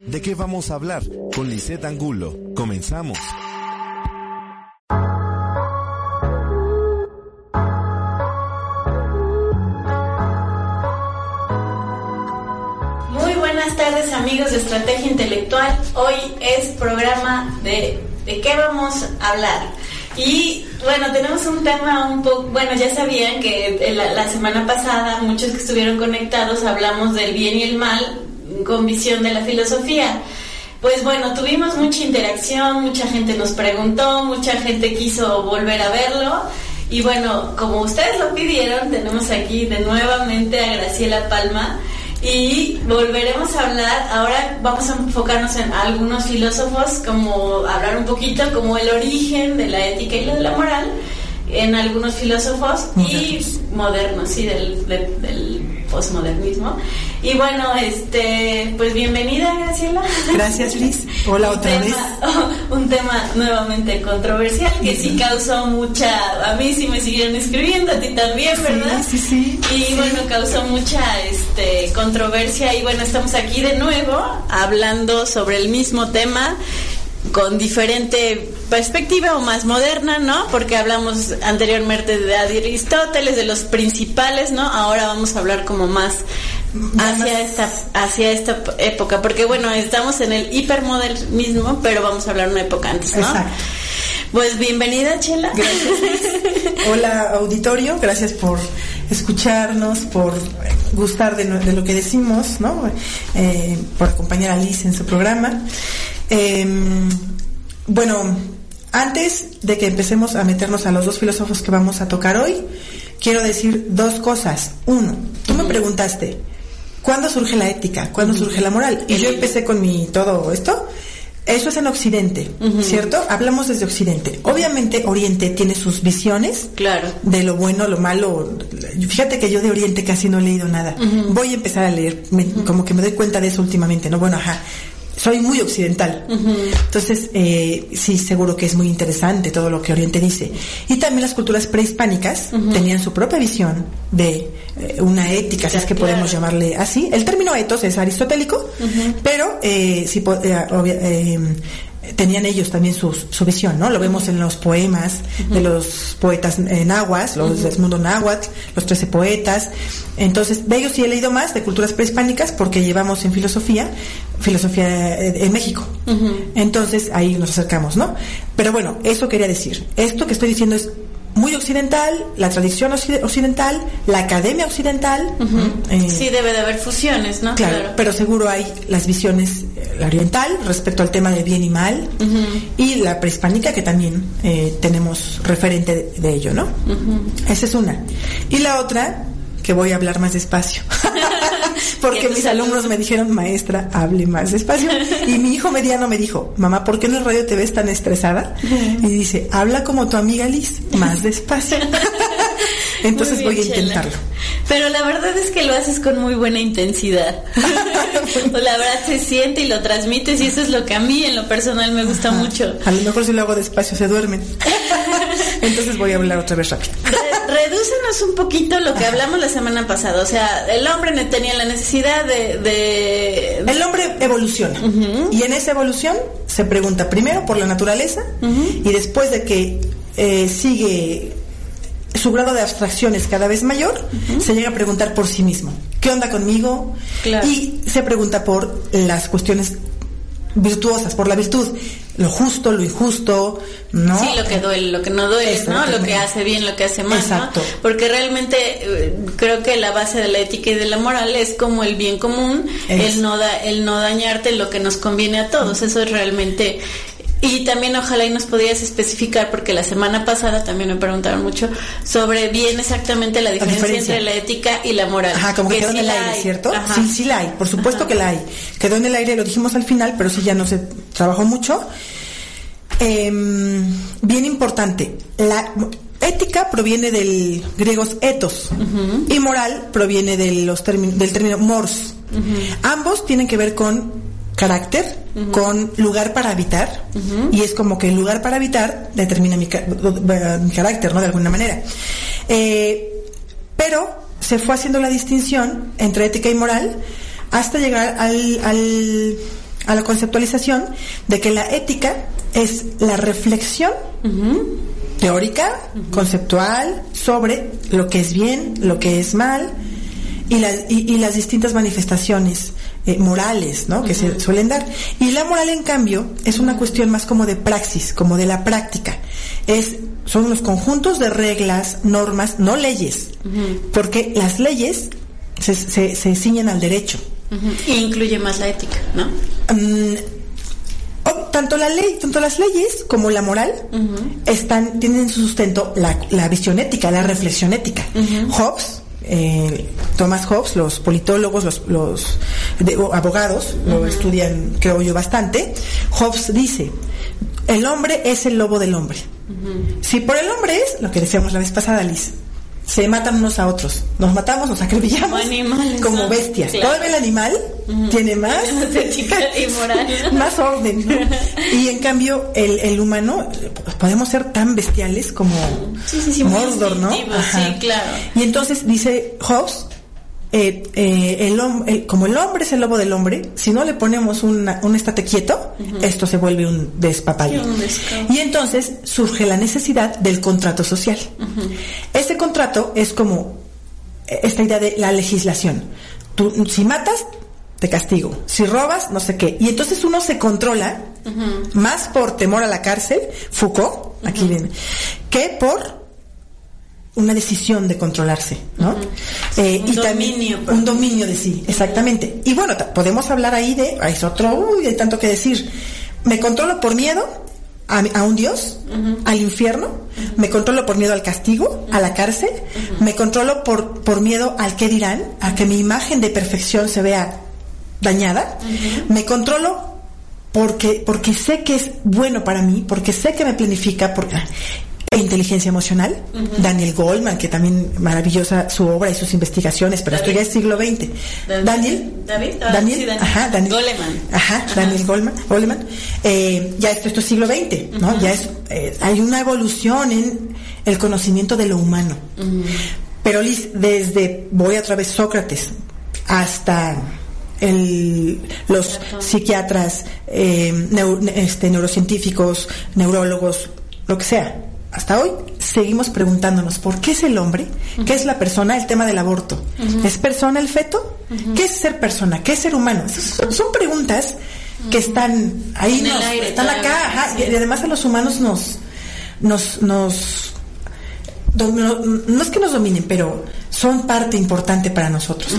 ¿De qué vamos a hablar? Con Lisette Angulo. Comenzamos. Muy buenas tardes amigos de Estrategia Intelectual. Hoy es programa de ¿De qué vamos a hablar? Y bueno, tenemos un tema un poco, bueno, ya sabían que la, la semana pasada muchos que estuvieron conectados hablamos del bien y el mal con visión de la filosofía. Pues bueno, tuvimos mucha interacción, mucha gente nos preguntó, mucha gente quiso volver a verlo. Y bueno, como ustedes lo pidieron, tenemos aquí de nuevamente a Graciela Palma y volveremos a hablar, ahora vamos a enfocarnos en algunos filósofos, como hablar un poquito como el origen de la ética y de la moral en algunos filósofos y modernos, sí, del, del, del posmodernismo. Y bueno, este, pues bienvenida, Graciela. Gracias, Liz. Hola otra vez. Un tema nuevamente controversial que sí causó mucha, a mí sí me siguieron escribiendo, a ti también, ¿verdad? Sí, sí, sí. Y sí. bueno, causó mucha este, controversia y bueno, estamos aquí de nuevo hablando sobre el mismo tema con diferente perspectiva o más moderna, ¿no? Porque hablamos anteriormente de Aristóteles, de los principales, ¿no? Ahora vamos a hablar como más hacia esta hacia esta época, porque bueno, estamos en el hipermodernismo, pero vamos a hablar una época antes, ¿no? Exacto. Pues bienvenida, Chela. Gracias. Hola, auditorio. Gracias por escucharnos, por gustar de, de lo que decimos, ¿no? Eh, por acompañar a Liz en su programa. Eh, bueno, antes de que empecemos a meternos a los dos filósofos que vamos a tocar hoy, quiero decir dos cosas. Uno, tú me preguntaste, ¿cuándo surge la ética? ¿Cuándo surge la moral? Y yo empecé con mi todo esto. Eso es en Occidente, uh -huh. ¿cierto? Hablamos desde Occidente. Obviamente Oriente tiene sus visiones claro. de lo bueno, lo malo. Fíjate que yo de Oriente casi no he leído nada. Uh -huh. Voy a empezar a leer, me, uh -huh. como que me doy cuenta de eso últimamente, ¿no? Bueno, ajá soy muy occidental. Uh -huh. Entonces, eh, sí, seguro que es muy interesante todo lo que Oriente dice. Y también las culturas prehispánicas uh -huh. tenían su propia visión de eh, una ética, si es que claro. podemos llamarle así. El término etos es aristotélico, uh -huh. pero eh, sí, tenían ellos también su, su, visión, ¿no? Lo vemos en los poemas uh -huh. de los poetas eh, nahuas, los uh -huh. del mundo náhuatl, los trece poetas. Entonces, de ellos sí he leído más, de culturas prehispánicas, porque llevamos en filosofía, filosofía en México. Uh -huh. Entonces, ahí nos acercamos, ¿no? Pero bueno, eso quería decir. Esto que estoy diciendo es muy occidental, la tradición occidental, la academia occidental. Uh -huh. eh, sí, debe de haber fusiones, ¿no? Claro, claro. pero seguro hay las visiones, eh, la oriental respecto al tema de bien y mal, uh -huh. y la prehispánica que también eh, tenemos referente de, de ello, ¿no? Uh -huh. Esa es una. Y la otra, que voy a hablar más despacio. Porque mis alumnos me dijeron, maestra, hable más despacio. Y mi hijo mediano me dijo, mamá, ¿por qué en el radio te ves tan estresada? Y dice, habla como tu amiga Liz, más despacio. Entonces bien, voy a intentarlo. Chela. Pero la verdad es que lo haces con muy buena intensidad. la verdad se siente y lo transmites y eso es lo que a mí en lo personal me gusta Ajá. mucho. A lo mejor si lo hago despacio se duermen. Entonces voy a hablar otra vez rápido. Re redúcenos un poquito lo que hablamos la semana pasada. O sea, el hombre tenía la necesidad de... de... El hombre evoluciona. Uh -huh. Y en esa evolución se pregunta primero por la naturaleza uh -huh. y después de que eh, sigue su grado de abstracción es cada vez mayor, uh -huh. se llega a preguntar por sí mismo. ¿Qué onda conmigo? Claro. Y se pregunta por las cuestiones virtuosas, por la virtud, lo justo, lo injusto, ¿no? Sí, lo que duele, lo que no duele, ¿no? Lo que hace bien, lo que hace mal, Exacto. ¿no? Porque realmente eh, creo que la base de la ética y de la moral es como el bien común, es. el no da, el no dañarte lo que nos conviene a todos, eso es realmente y también ojalá y nos podías especificar, porque la semana pasada también me preguntaron mucho sobre bien exactamente la diferencia, la diferencia. entre la ética y la moral. Ajá, como que quedó sí en el aire, hay. ¿cierto? Ajá. Sí, sí la hay, por supuesto Ajá. que la hay. Quedó en el aire, lo dijimos al final, pero sí ya no se trabajó mucho. Eh, bien importante, la ética proviene del griego uh -huh. y moral proviene de los del término mors. Uh -huh. Ambos tienen que ver con carácter uh -huh. con lugar para habitar uh -huh. y es como que el lugar para habitar determina mi, mi carácter, ¿no? De alguna manera. Eh, pero se fue haciendo la distinción entre ética y moral hasta llegar al, al, a la conceptualización de que la ética es la reflexión teórica, conceptual, sobre lo que es bien, lo que es mal y, y, las distintas manifestaciones eh, morales ¿no? que se suelen dar. Y la moral, en cambio, es una cuestión más como de praxis, como de la práctica. Es, son los conjuntos de reglas, normas, no leyes, porque las leyes se, se, ciñen al derecho. Y incluye más la ética, ¿no? Mm, tanto la ley, tanto las leyes como la moral están, tienen su sustento la, visión ética, la reflexión ética. Hobbes, eh, Thomas Hobbes, los politólogos, los, los abogados, lo estudian, creo yo, bastante. Hobbes dice, el hombre es el lobo del hombre. Si por el hombre es, lo que decíamos la vez pasada, Liz, se matan unos a otros. Nos matamos, nos acribillamos como, bestias. Todavía el animal tiene más más orden. Y en cambio, el, el, humano, podemos ser tan bestiales como Mordor, ¿no? Sí, claro. Y entonces dice Hobbes, eh, eh, el, como el hombre es el lobo del hombre, si no le ponemos un estate quieto, esto se vuelve un despapalle. y entonces surge la necesidad del contrato social. Ese contrato es como esta idea de la legislación. Tú, si matas, te castigo. Si robas, no sé qué. Y entonces uno se controla más por temor a la cárcel, Foucault, aquí viene, que por una decisión de controlarse, ¿no? Eh, un y dominio. También, un dominio de sí, exactamente. Y bueno, podemos hablar ahí de, es otro, uy, hay tanto que decir. Me controlo por miedo a, un Dios, al infierno, me controlo por miedo al castigo, a la cárcel, me controlo por, por miedo al que dirán, a que mi imagen de perfección se vea dañada, me controlo porque, porque sé que es bueno para mí, porque sé que me planifica, porque, e inteligencia emocional. Daniel Goldman, que también maravillosa su obra y sus investigaciones, pero esto ya es siglo XX. Daniel, David, ah, Daniel, ajá, Daniel Goleman. Ajá, Daniel Goldman, Goleman. Eh, ya esto, esto es siglo XX, ¿no? Ya es, eh, hay una evolución en el conocimiento de lo humano. Pero Liz, desde, voy a través Sócrates hasta el, los psiquiatras, eh, este, neurocientíficos, neurólogos, lo que sea hasta hoy seguimos preguntándonos por qué es el hombre, qué es la persona, el tema del aborto. ¿Es persona el feto? ¿Qué es ser persona? ¿Qué es ser humano? Son, preguntas que están ahí, están acá, y además a los humanos nos, nos, nos, no, es que nos dominen, pero son parte importante para nosotros.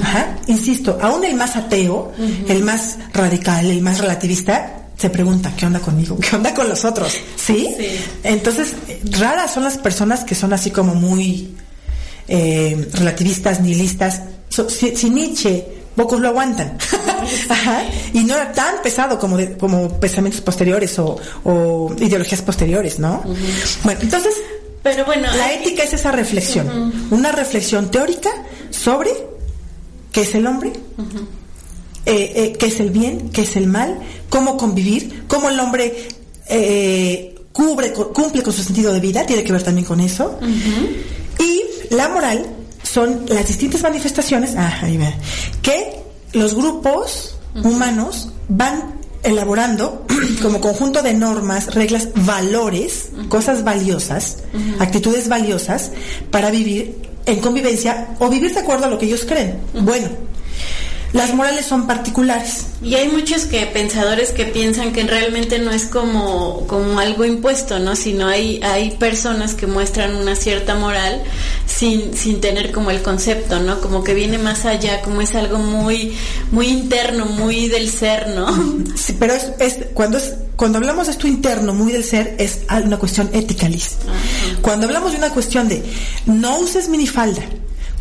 Insisto, aún el más ateo, el más radical, el más relativista, se pregunta, ¿qué onda conmigo? ¿Qué onda con los otros? ¿Sí? Entonces, raras son las personas que son así como muy eh, relativistas, nihilistas. si, Nietzsche, pocos lo aguantan. Y no era tan pesado como, como pensamientos posteriores o, ideologías posteriores, ¿no? Bueno, entonces, pero bueno, la ética es esa reflexión, una reflexión teórica sobre qué es el hombre, eh, eh, qué es el bien, qué es el mal, cómo convivir, cómo el hombre eh, cubre, cumple con su sentido de vida, tiene que ver también con eso. Y la moral son las distintas manifestaciones ah, que los grupos humanos van elaborando como conjunto de normas, reglas, valores, cosas valiosas, actitudes valiosas para vivir en convivencia o vivir de acuerdo a lo que ellos creen. Bueno, las morales son particulares. Y hay muchos que pensadores que piensan que realmente no es como, como algo impuesto, ¿no? Sino hay, hay personas que muestran una cierta moral sin, sin tener como el concepto, ¿no? Como que viene más allá, como es algo muy, muy interno, muy del ser, ¿no? Sí, pero es, es, cuando es, cuando hablamos de esto interno, muy del ser, es una cuestión ética, Liz. Cuando hablamos de una cuestión de no uses minifalda,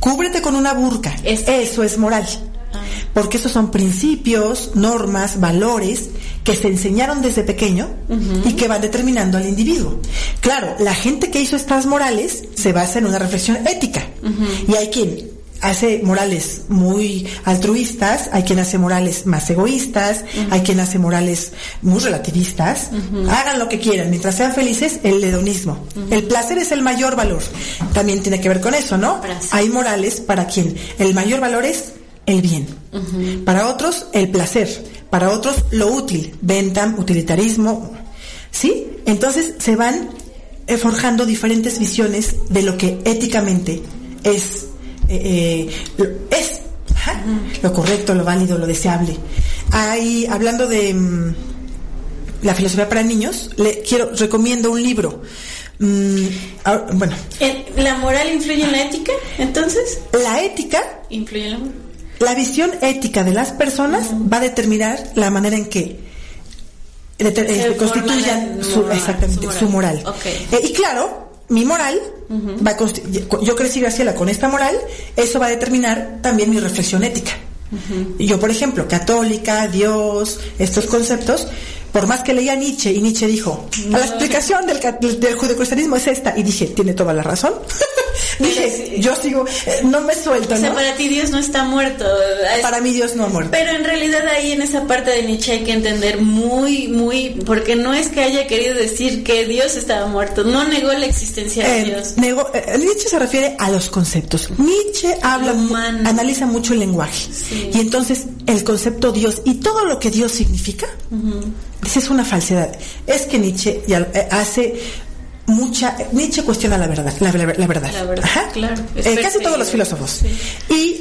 cúbrete con una burka, eso es moral porque esos son principios, normas, valores que se enseñaron desde pequeño y que van determinando al individuo. Claro, la gente que hizo estas morales se basa en una reflexión ética y hay quien hace morales muy altruistas, hay quien hace morales más egoístas, hay quien hace morales muy relativistas. Hagan lo que quieran, mientras sean felices, el hedonismo. El placer es el mayor valor. También tiene que ver con eso, ¿no? Hay morales para quien el mayor valor es el bien. Para otros, el placer. para otros lo útil, Bentham, utilitarismo, ¿sí? Entonces se van eh, forjando diferentes visiones de lo que éticamente es, eh, eh, es lo correcto, lo válido, lo deseable. Hay, hablando de mm, la filosofía para niños, le quiero recomiendo un libro. Mm, ah, bueno, ¿La moral influye en la ética? Entonces, la ética influye en la moral. La visión ética de las personas va a determinar la manera en que eh, constituyan su, exactamente su moral. Eh, y claro, mi moral va a yo crecí Graciela con esta moral, eso va a determinar también mi reflexión ética. Yo, por ejemplo, católica, Dios, estos conceptos, por más que leía Nietzsche y Nietzsche dijo, la explicación del, del, judeocristianismo es esta, y dije, tiene toda la razón. dije, yo sigo, eh, no me suelto. O sea, para ti Dios no está muerto. Para mí Dios no ha muerto. Pero en realidad ahí en esa parte de Nietzsche hay que entender muy, muy, porque no es que haya querido decir que Dios estaba muerto, no negó la existencia de eh, Dios. Negó, eh, Nietzsche se refiere a los conceptos. Nietzsche habla, analiza mucho el lenguaje. Y entonces el concepto Dios y todo lo que Dios significa, dice es una falsedad. Es que Nietzsche hace mucha Nietzsche cuestiona la verdad la, verdad, claro, eh, casi todos los filósofos. y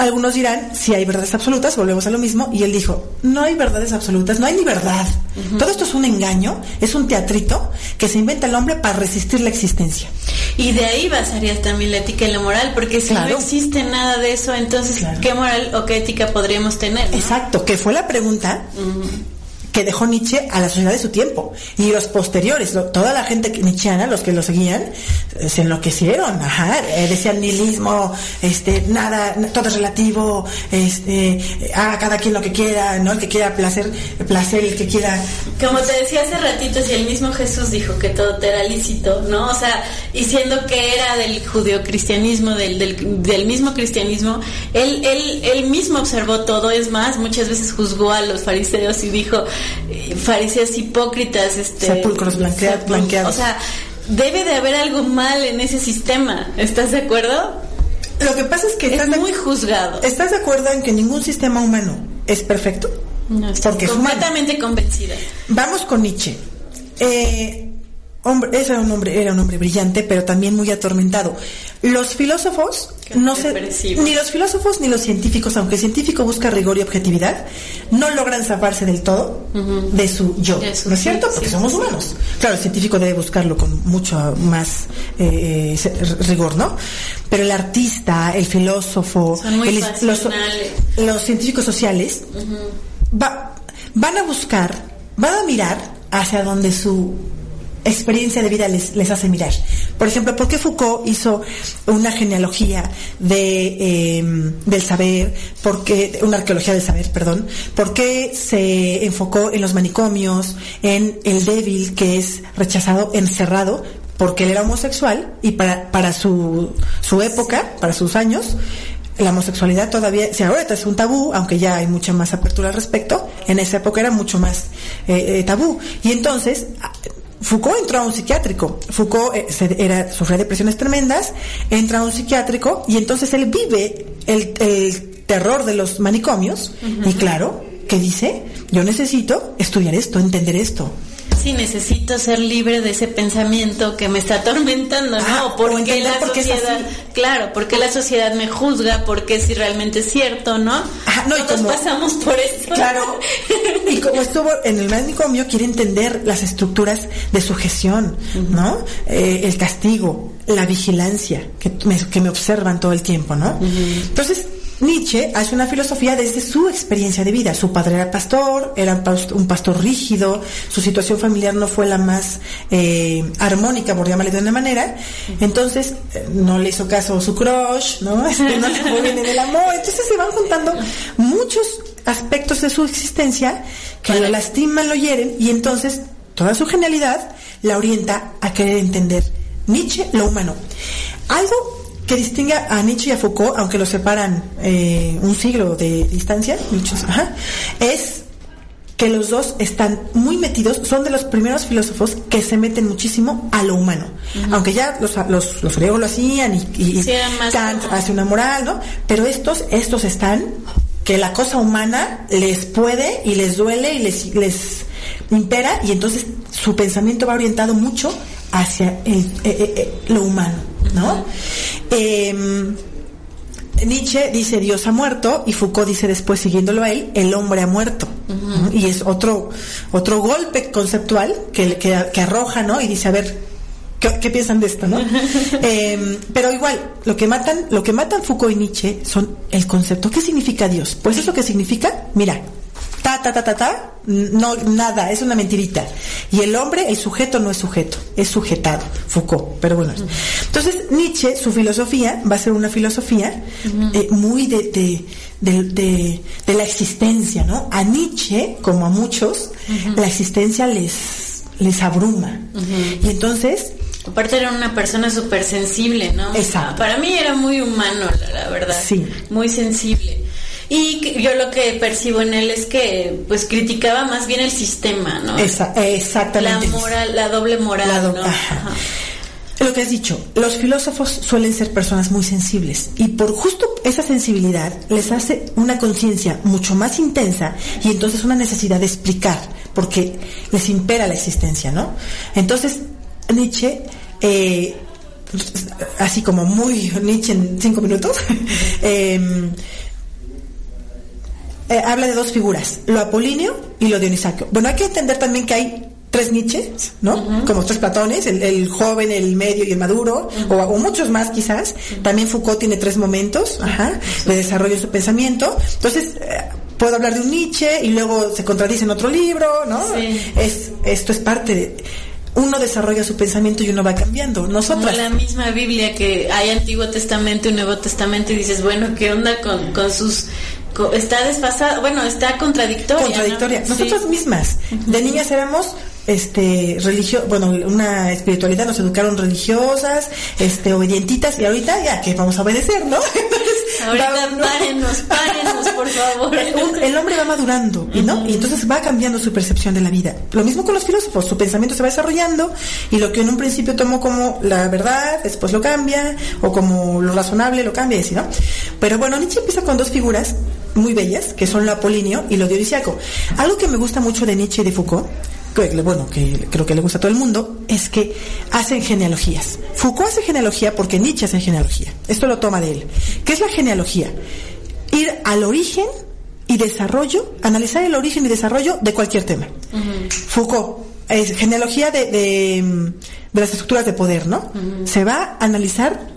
algunos dirán si hay verdades absolutas volvemos a lo mismo y él dijo no hay verdades absolutas no hay ni verdad. Todo esto es un engaño es un teatrito que se inventa el hombre para resistir la existencia y de ahí basarías también la ética y la moral porque si no existe nada de eso entonces qué moral o qué ética podríamos tener exacto que fue la pregunta que dejó Nietzsche a la sociedad de su tiempo. Y los posteriores, toda la gente nietzscheana, los que lo seguían, eh, se enloquecieron, ajá, eh, decían nihilismo, este, nada, todo es relativo, este, haga cada quien lo que quiera, ¿no? El que quiera placer, placer, el que quiera. Como te decía hace ratito, si el mismo Jesús dijo que todo era lícito, ¿no? O sea, diciendo que era del judeocristianismo, del, del, del mismo cristianismo, él, él, él mismo observó todo, es más, muchas veces juzgó a los fariseos y dijo, eh, fariseos hipócritas, este, sepulcros blanqueados. O sea, debe de haber algo mal en ese sistema. ¿Estás de acuerdo? Lo que pasa es que es muy juzgado. ¿Estás de acuerdo en que ningún sistema humano es perfecto? No, estoy Porque completamente convencida. Vamos con Nietzsche. Eh, hombre, ese era un hombre, era un hombre brillante, pero también muy atormentado. Los filósofos, no sé, ni los filósofos ni los científicos, aunque el científico busca rigor y objetividad, no logran zafarse del todo de su yo, ¿no es cierto? Porque somos humanos. Claro, el científico debe buscarlo con mucho más eh, rigor, ¿no? Pero el artista, el filósofo, los, científicos sociales, van a buscar, van a mirar hacia donde su experiencia de vida les, les hace mirar. Por ejemplo, ¿por qué Foucault hizo una genealogía de, em, del saber? ¿Por qué, una arqueología del saber, perdón? ¿Por qué se enfocó en los manicomios, en el débil que es rechazado, encerrado? Porque él era homosexual y para, para su, su época, para sus años, la homosexualidad todavía, si ahora es un tabú, aunque ya hay mucha más apertura al respecto, en esa época era mucho más eh, eh, tabú. Y entonces, Foucault entró a un psiquiátrico. Foucault eh, era, sufría depresiones tremendas, entra a un psiquiátrico y entonces él vive el, terror de los manicomios y claro, ¿qué dice? Yo necesito estudiar esto, entender esto sí necesito ser libre de ese pensamiento que me está atormentando, ¿no? porque la sociedad, claro, porque la sociedad me juzga, porque si realmente es cierto, ¿no? Ajá, no, y como, pasamos por eso. Claro. Y como estuvo en el manicomio, quiere entender las estructuras de sujeción, ¿no? Eh, el castigo, la vigilancia, que me, que me observan todo el tiempo, ¿no? Entonces, Nietzsche hace una filosofía desde su experiencia de vida. Su padre era pastor, era un pastor rígido, su situación familiar no fue la más eh, armónica, por llamarle de una manera. Entonces, eh, no le hizo caso a su crush, ¿no? Este, no le fue bien en el amor. Entonces se van juntando muchos aspectos de su existencia que lo lastiman, lo hieren, y entonces toda su genialidad la orienta a querer entender Nietzsche, lo humano. Algo que distingue a Nietzsche y a Foucault, aunque los separan eh, un siglo de distancia, es que los dos están muy metidos, son de los primeros filósofos que se meten muchísimo a lo humano. Aunque ya los, los, los, griegos lo hacían y, Kant hace una moral, ¿no? Pero estos, estos están que la cosa humana les puede y les duele y les, les impera y entonces su pensamiento va orientado mucho hacia el, eh, eh, eh, lo humano, ¿no? Em, Nietzsche dice Dios ha muerto y Foucault dice después siguiéndolo a él el hombre ha muerto y es otro otro golpe conceptual que, que, que arroja no y dice a ver ¿Qué, qué piensan de esto, no? Eh, pero igual, lo que matan, lo que matan Foucault y Nietzsche son el concepto. ¿Qué significa Dios? Pues eso que significa, mira, ta, ta, ta, ta, ta, no, nada, es una mentirita. Y el hombre, el sujeto no es sujeto, es sujetado, Foucault. Pero bueno, entonces Nietzsche, su filosofía va a ser una filosofía eh, muy de, de, de, de, de la existencia, ¿no? A Nietzsche, como a muchos, la existencia les, les abruma. Y entonces, Aparte era una persona súper sensible, ¿no? Exacto. Para mí era muy humano, la, la verdad. Sí. Muy sensible. Y yo lo que percibo en él es que pues criticaba más bien el sistema, ¿no? esa, la exactamente. moral, la doble moral, La do- ¿no? ajá. Ajá. Lo que has dicho, los filósofos suelen ser personas muy sensibles y por justo esa sensibilidad les hace una conciencia mucho más intensa y entonces una necesidad de explicar porque les impera la existencia, ¿no? Entonces Nietzsche, eh, así como muy Nietzsche en cinco minutos, eh, eh, habla de dos figuras, lo apolíneo y lo dionisacro. Bueno, hay que entender también que hay tres Nietzsches, ¿no? Como tres Platones, el, el joven, el medio y el maduro, o, o muchos más quizás. También Foucault tiene tres momentos, ajá, de desarrollo de su pensamiento. Entonces, eh, puedo hablar de un Nietzsche y luego se contradice en otro libro, ¿no? Sí. Es, esto es parte de... Uno desarrolla su pensamiento y uno va cambiando. Como Nosotras... la misma Biblia que hay Antiguo Testamento y Nuevo Testamento y dices, bueno, ¿qué onda con, con sus... está desfasada, bueno, está contradictoria. ¿no? contradictoria. Sí. Nosotras mismas, de niñas éramos este religio bueno una espiritualidad nos educaron religiosas este obedientitas y ahorita ya que vamos a obedecer no Entonces, Ahorita párenos, párenos, por favor. el hombre va madurando y no y entonces va cambiando su percepción de la vida. Lo mismo con los filósofos su pensamiento se va desarrollando y lo que en un principio tomó como la verdad después lo cambia o como lo razonable lo cambia y así no pero bueno Nietzsche empieza con dos figuras muy bellas que son lo apolíneo y lo dionisiaco algo que me gusta mucho de Nietzsche y de Foucault que, bueno, que creo que le gusta a todo el mundo, es que hacen genealogías. Foucault hace genealogía porque Nietzsche hace genealogía. Esto lo toma de él. ¿Qué es la genealogía? Ir al origen y desarrollo, analizar el origen y desarrollo de cualquier tema. Foucault, es genealogía de, de, mm, de las estructuras de poder, ¿no? Se va a analizar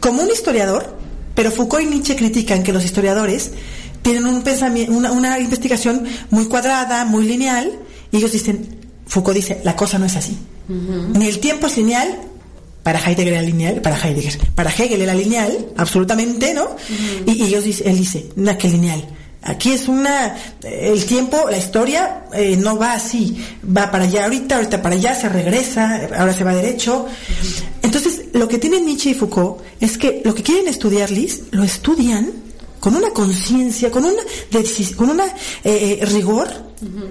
como un historiador, pero Foucault y Nietzsche critican que los historiadores tienen un pensamiento, una, una investigación muy cuadrada, muy lineal, y ellos dicen, Foucault dice, la cosa no es así. Ni el tiempo es lineal, para Heidegger era lineal, para Heidegger, para Hegel era lineal, absolutamente, ¿no? y, y ellos dice, él dice, no, que lineal. Aquí es una, el tiempo, la historia eh, no va así, va para allá ahorita, ahorita para allá, se regresa, ahora se va derecho. Entonces, lo que tienen Nietzsche y Foucault es que lo que quieren estudiar, Liz, lo estudian con una conciencia, con una, con una eh, eh, rigor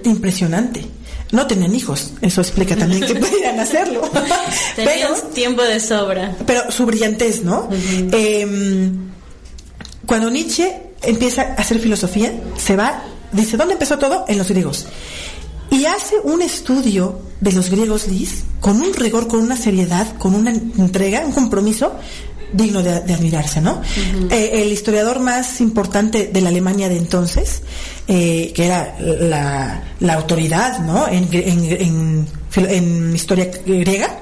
impresionante. No tenían hijos, eso explica también que podían hacerlo. Tenían Pero, tiempo de sobra. pero su brillantez, ¿no? Eh, cuando Nietzsche empieza a hacer filosofía, se va, dice, ¿dónde empezó todo? En los griegos. Y hace un estudio de los griegos, Liz, con un rigor, con una seriedad, con una entrega, un compromiso digno de, de admirarse, ¿no? Eh, el historiador más importante de la Alemania de entonces, eh, que era la, la autoridad, ¿no? En, en, en, historia griega,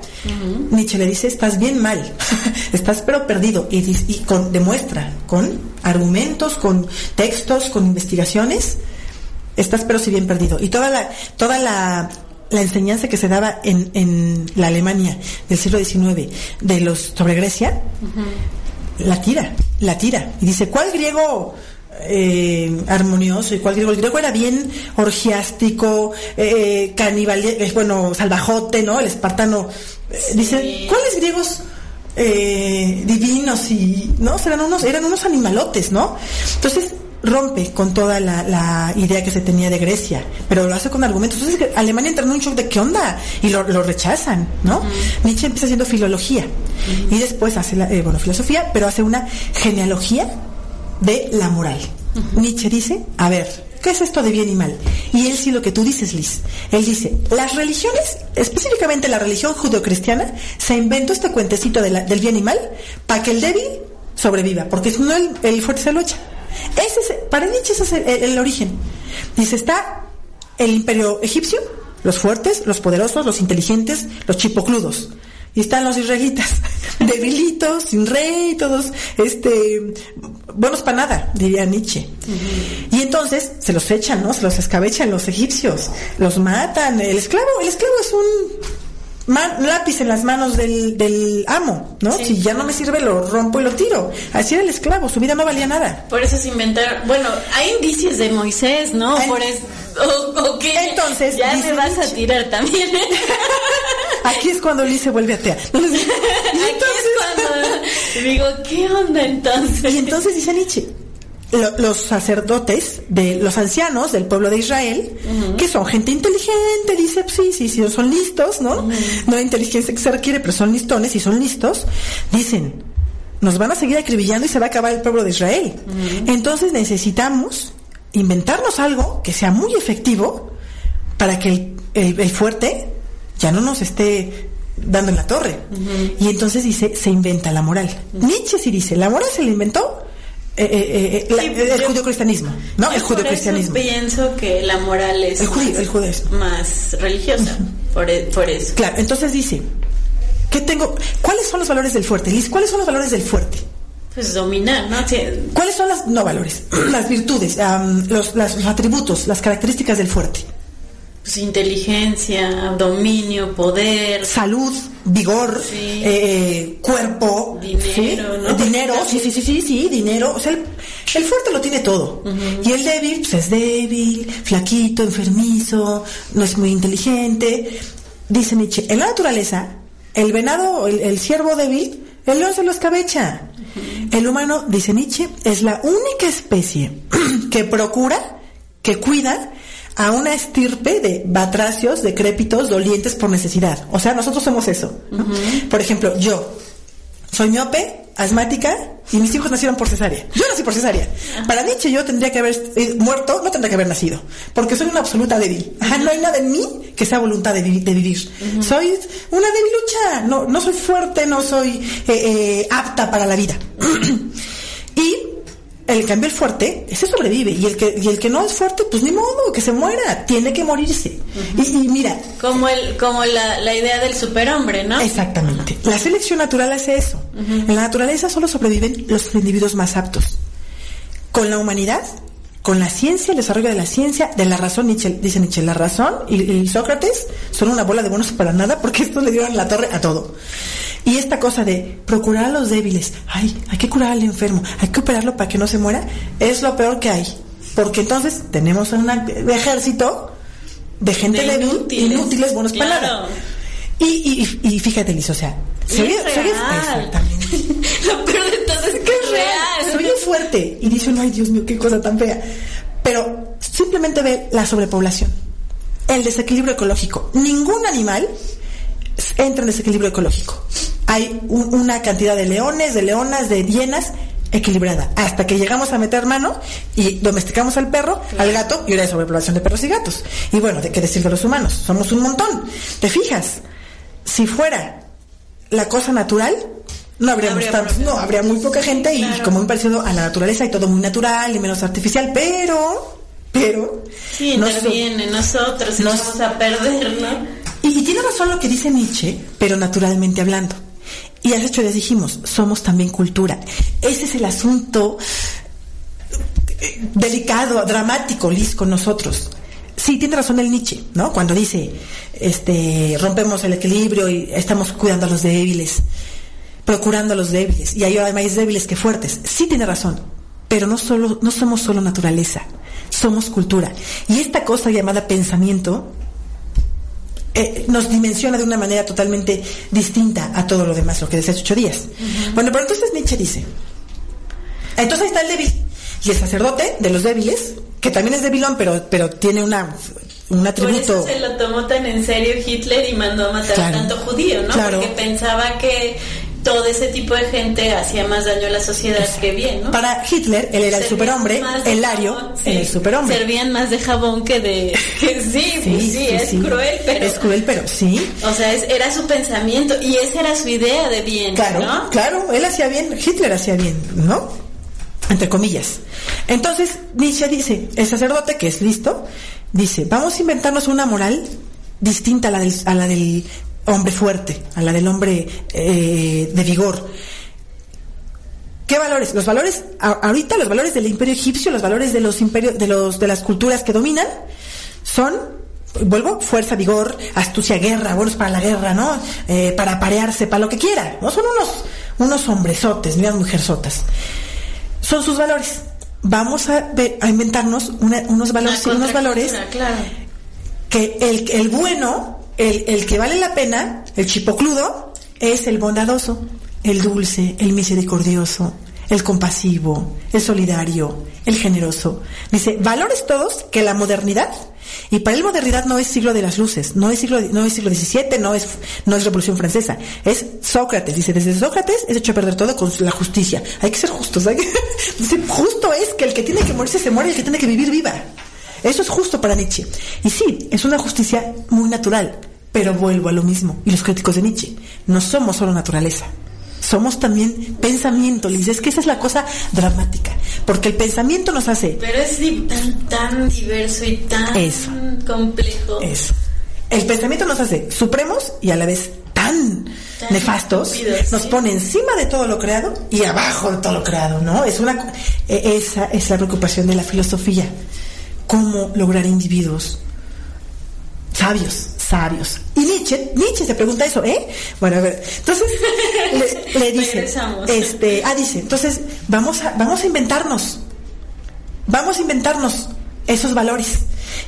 Nietzsche le dice, estás bien mal, estás pero perdido, y, y con, demuestra con argumentos, con textos, con investigaciones, estás pero si bien perdido. Y toda la, toda la, la enseñanza que se daba en, en la Alemania del siglo XIX de los sobre Grecia, la tira, la tira. Y dice, ¿cuál griego eh, armonioso y cuál griego? El griego era bien orgiástico, eh, caníbal, eh, bueno, salvajote, ¿no? El espartano. Eh, Dice, ¿cuáles griegos eh, divinos y, no? Eran unos, eran unos animalotes, ¿no? Entonces, rompe con toda la, la idea que se tenía de Grecia, pero lo hace con argumentos. Entonces Alemania entra en un shock de qué onda y lo, lo rechazan, ¿no? Nietzsche empieza haciendo filología y después hace, la, eh, bueno, filosofía, pero hace una genealogía de la moral. Nietzsche dice, a ver, ¿qué es esto de bien y mal? Y él sí lo que tú dices, Liz. Él dice, las religiones, específicamente la religión judeocristiana, se inventó este cuentecito de la- del bien y mal para que el débil sobreviva, porque si no el, el fuerte se lo echa. Ese es, para Nietzsche ese es el, el- el origen. Dice, está el imperio egipcio, los fuertes, los poderosos, los inteligentes, los chipocludos. Y están los israelitas, debilitos, sin rey, todos, este, buenos para nada, diría Nietzsche. Y entonces se los echan, ¿no? Se los escabechan los egipcios, los matan. El esclavo, el esclavo es un ma- lápiz en las manos del, del amo, ¿no? Sí. Si ya no me sirve, lo rompo y lo tiro. Así era el esclavo, su vida no valía nada. Por eso se inventaron. Bueno, hay indicios de Moisés, ¿no? Por eso. O, o qué. Entonces, Ya me vas a tirar también. Aquí es cuando Liz se vuelve atea. No les- Aquí es cuando digo, ¿qué onda entonces? Y entonces dice Nietzsche, lo- los sacerdotes de los ancianos del pueblo de Israel, que son gente inteligente, dice, sí, sí, sí, son listos, ¿no? No hay inteligencia que se requiere, pero son listones y son listos, dicen, nos van a seguir acribillando y se va a acabar el pueblo de Israel. Entonces necesitamos inventarnos algo que sea muy efectivo para que el, el- el fuerte ya no nos esté dando en la torre. Y entonces dice, se inventa la moral. Nietzsche sí dice, la moral se la inventó eh, eh, eh, la- Sí, el yo- judio-cristianismo, ¿no? Yo El judio-cristianismo. pienso que la moral es El judío- más, el judaísmo. más religiosa. Por, e- por eso. Claro, entonces dice, ¿qué tengo? ¿Cuáles son los valores del fuerte? Liz, ¿cuáles son los valores del fuerte? Pues dominar, ¿no? Sí, ¿Cuáles son las, no valores, las virtudes, am, los, las- los atributos, las características del fuerte? Pues, inteligencia, dominio, poder. salud, vigor, Sí. eh, cuerpo, Dinero, ¿sí? ¿no? dinero, sí, sí, sí, sí, sí, dinero. O sea, el, el fuerte lo tiene todo. Y el débil, pues es débil, flaquito, enfermizo, no es muy inteligente. Dice Nietzsche, en la naturaleza, el venado, el, el ciervo débil, el león se lo escabecha. El humano, dice Nietzsche, es la única especie que procura, que cuida a una estirpe de batracios, decrépitos, dolientes por necesidad. O sea, nosotros somos eso. ¿no? Por ejemplo, yo soy miope, asmática y mis hijos nacieron por cesárea. Yo nací por cesárea. Para Nietzsche yo tendría que haber eh, muerto, no tendría que haber nacido, porque soy una absoluta débil. Ajá, no hay nada en mí que sea voluntad de, vi- de vivir. Soy una debilucha, no, no soy fuerte, no soy eh, eh, apta para la vida. y el cambio el fuerte, ese sobrevive. Y el que, y el que no es fuerte, pues ni modo, que se muera, tiene que morirse. y, y mira, Como el, como la, la idea del superhombre, ¿no? Exactamente. La selección natural hace eso. En la naturaleza solo sobreviven los individuos más aptos. Con la humanidad, con la ciencia, el desarrollo de la ciencia, de la razón, Nietzsche, dice Nietzsche, la razón y, y Sócrates son una bola de buenos para nada porque estos le dieron la torre a todo. Y esta cosa de procurar a los débiles, ay, hay que curar al enfermo, hay que operarlo para que no se muera, es lo peor que hay. Porque entonces tenemos un ejército de gente De débil, inútiles. inútiles, buenos para Claro. nada. Y, y, y fíjate, Liz, o sea, soy, es real. exactamente. Lo peor de todo es que es real. Fuerte. Y dice uno, ay Dios mío, qué cosa tan fea. Pero simplemente ve la sobrepoblación, el desequilibrio ecológico. Ningún animal entra en desequilibrio ecológico. Hay un- una cantidad de leones, de leonas, de hienas equilibrada. Hasta que llegamos a meter mano y domesticamos al perro, al gato, y hay sobrepoblación de perros y gatos. Y bueno, ¿de qué decir de los humanos? Somos un montón. ¿Te fijas? Si fuera la cosa natural, no habríamos Habría tantos, no, habría muy poca gente y Claro. como muy parecido a la naturaleza y todo muy natural y menos artificial, pero, pero, Sí, interviene nosotros nos- vamos a perder, ¿no? y, y tiene razón lo que dice Nietzsche, pero naturalmente hablando. Y hace ocho días dijimos, somos también cultura. Ese es el asunto eh, delicado, dramático, Liz, con nosotros. Sí, tiene razón el Nietzsche, ¿no? Cuando dice, este, rompemos el equilibrio y estamos cuidando a los débiles, procurando a los débiles, y hay ahora más débiles que fuertes. Sí tiene razón, pero no solo, no somos solo naturaleza, somos cultura. Y esta cosa llamada pensamiento eh, nos dimensiona de una manera totalmente distinta a todo lo demás, lo que decía ocho días. Bueno, pero entonces Nietzsche dice, entonces ahí está el débil y el sacerdote de los débiles, que también es débilón, pero, pero tiene una, un Por atributo... eso se lo tomó tan en serio Hitler y mandó a matar Claro. a tanto judío, ¿no? Claro. Porque pensaba que, todo ese tipo de gente hacía más daño a la sociedad que bien, ¿no? Para Hitler, él era el superhombre, el Lario el superhombre. Servían más de jabón que de... Que sí, sí, sí, es cruel, pero... Es cruel, pero sí. O sea, era su pensamiento y esa era su idea de bien, claro, ¿no? Claro, él hacía bien, Hitler hacía bien, ¿no? Entre comillas. Entonces, Nietzsche dice, el sacerdote que es listo, dice, vamos a inventarnos una moral distinta a la del, a la del hombre fuerte, a la del hombre eh, de vigor. ¿Qué valores? Los valores, ahorita los valores del imperio egipcio, los valores de los imperios, de los, de las culturas que dominan, son, vuelvo, fuerza, vigor, astucia, guerra, buenos para la guerra, ¿no? Eh, para parearse, para lo que quiera, ¿no? Son unos, unos hombresotes, unas mujerzotas. Son sus valores. Vamos a, a inventarnos unos valores, unos valores que el, el bueno, el, que vale la pena, el chipocludo, es el bondadoso, el dulce, el misericordioso, el compasivo, el solidario, el generoso. Dice, valores todos que la modernidad, y para él modernidad no es siglo de las luces, no es siglo, no es siglo XVII, no es, no es revolución francesa, es Sócrates. Dice, desde Sócrates es hecho a perder todo con la justicia. Hay que ser justos. dice, justo es que el que tiene que morirse se muere y el que tiene que vivir viva. Eso es justo para Nietzsche. Y sí, es una justicia muy natural, pero vuelvo a lo mismo. Y los críticos de Nietzsche, no somos solo naturaleza. Somos también pensamiento, Liz. Es que esa es la cosa dramática. Porque el pensamiento nos hace. Pero es tan, diverso y tan complejo. Eso. El pensamiento nos hace supremos y a la vez tan, nefastos. Nos pone encima de todo lo creado y abajo de todo lo creado, ¿no? Es una. E, esa es la preocupación de la filosofía cómo lograr individuos sabios, sabios. Y Nietzsche, Nietzsche se pregunta eso, ¿eh? Bueno, a ver, entonces le, dice, este, ah, dice, entonces vamos a, vamos a inventarnos, vamos a inventarnos esos valores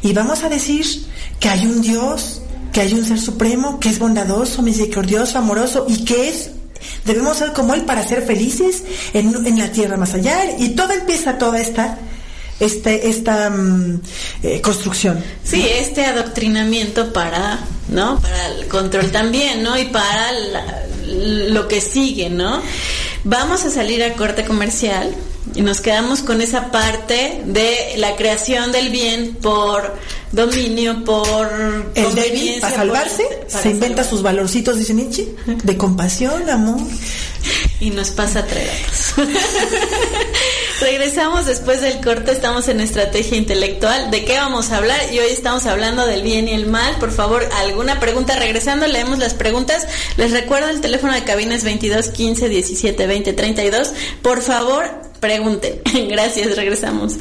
y vamos a decir que hay un Dios, que hay un ser supremo, que es bondadoso, misericordioso, amoroso y que es debemos ser como él para ser felices en, en la tierra más allá y todo empieza toda esta este, esta mm, eh, construcción. Sí, este adoctrinamiento para, ¿no? Para el control también, ¿no? Y para lo que sigue, ¿no? Vamos a salir a corte comercial y nos quedamos con esa parte de la creación del bien por dominio, por el débil para salvarse, se inventa sus valorcitos, dice Nietzsche, de compasión, amor. Y nos pasa a Regresamos después del corte, estamos en estrategia intelectual. ¿De qué vamos a hablar? Y hoy estamos hablando del bien y el mal. Por favor, alguna pregunta. Regresando, leemos las preguntas. Les recuerdo el teléfono de cabina es 22 15 17 20 32. Por favor, pregunten. Gracias, regresamos.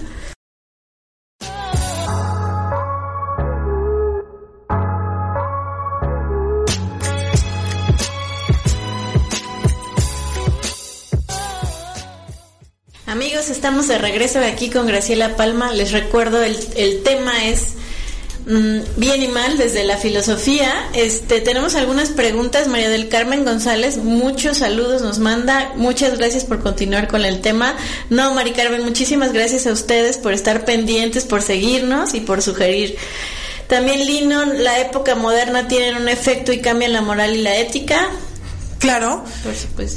Amigos, estamos de regreso aquí con Graciela Palma. Les recuerdo, el, el tema es mm, bien y mal desde la filosofía. Este, tenemos algunas preguntas. María del Carmen González, muchos saludos nos manda. Muchas gracias por continuar con el tema. No, Mari Carmen, muchísimas gracias a ustedes por estar pendientes, por seguirnos y por sugerir. También Lino, la época moderna tiene un efecto y cambia la moral y la ética. Claro,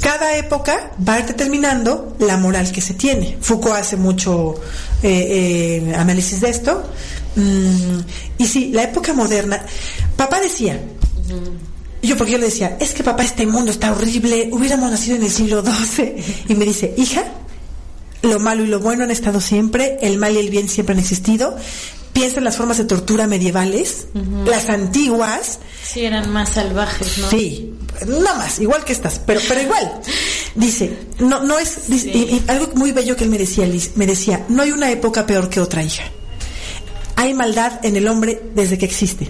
cada época va determinando la moral que se tiene. Foucault hace mucho eh, eh, análisis de esto. Mm, y sí, la época moderna, papá decía, yo porque yo le decía, es que papá, este mundo está horrible, hubiéramos nacido en el siglo XII. Y me dice, hija, lo malo y lo bueno han estado siempre, el mal y el bien siempre han existido. Piensa en las formas de tortura medievales, las antiguas. Sí, eran más salvajes, ¿no? Sí, nada más, igual que estas, pero, pero igual. Dice, no, no es, algo muy bello que él me decía, Liz, me decía, no hay una época peor que otra hija. Hay maldad en el hombre desde que existe.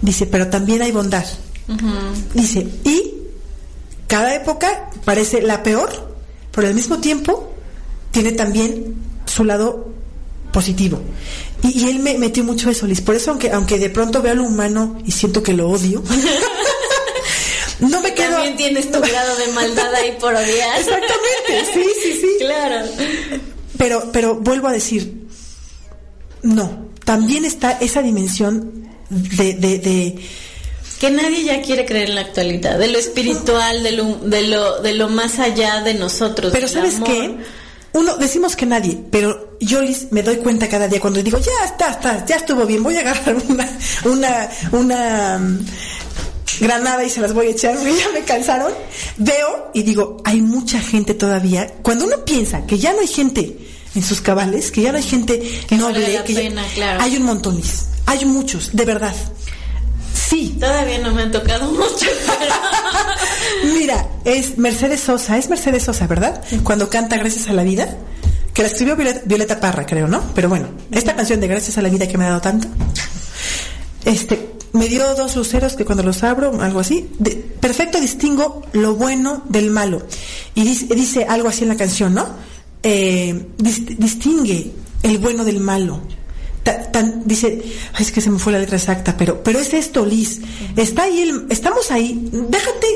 Dice, pero también hay bondad. Dice, y cada época parece la peor, pero al mismo tiempo tiene también su lado positivo. Y, él me metió mucho eso, Liz. Por eso, aunque, aunque de pronto veo lo humano y siento que lo odio, no me quedo. También tienes tu grado de maldad ahí por odiar. Exactamente, sí, sí, sí. Claro. Pero, pero vuelvo a decir, no. También está esa dimensión de, de, que nadie ya quiere creer en la actualidad, de lo espiritual, de lo, de lo, de lo más allá de nosotros. Pero ¿sabes amor. qué? Uno, decimos que nadie, pero yo Liz, me doy cuenta cada día cuando digo, ya está, está, ya estuvo bien, voy a agarrar una, una, una mm, granada y se las voy a echar, ya me cansaron. Veo y digo, hay mucha gente todavía. Cuando uno piensa que ya no hay gente en sus cabales, que ya no hay gente noble, vale la que ya- pena, claro. hay un montón, Liz. Hay muchos, de verdad. Sí, Todavía no me han tocado mucho, pero... Mira, es Mercedes Sosa, es Mercedes Sosa, ¿verdad? Cuando canta Gracias a la Vida, que la escribió Violeta, Violeta Parra, creo, ¿no? Pero bueno, esta canción de Gracias a la Vida que me ha dado tanto, este, me dio dos luceros que cuando los abro, algo así, de- perfecto distingo lo bueno del malo. Y dice, dice algo así en la canción, ¿no? Eh, dis- distingue el bueno del malo. Ta- tan- dice, ay, es que se me fue la letra exacta, pero, pero es esto, Liz. Está ahí, el- estamos ahí, déjate,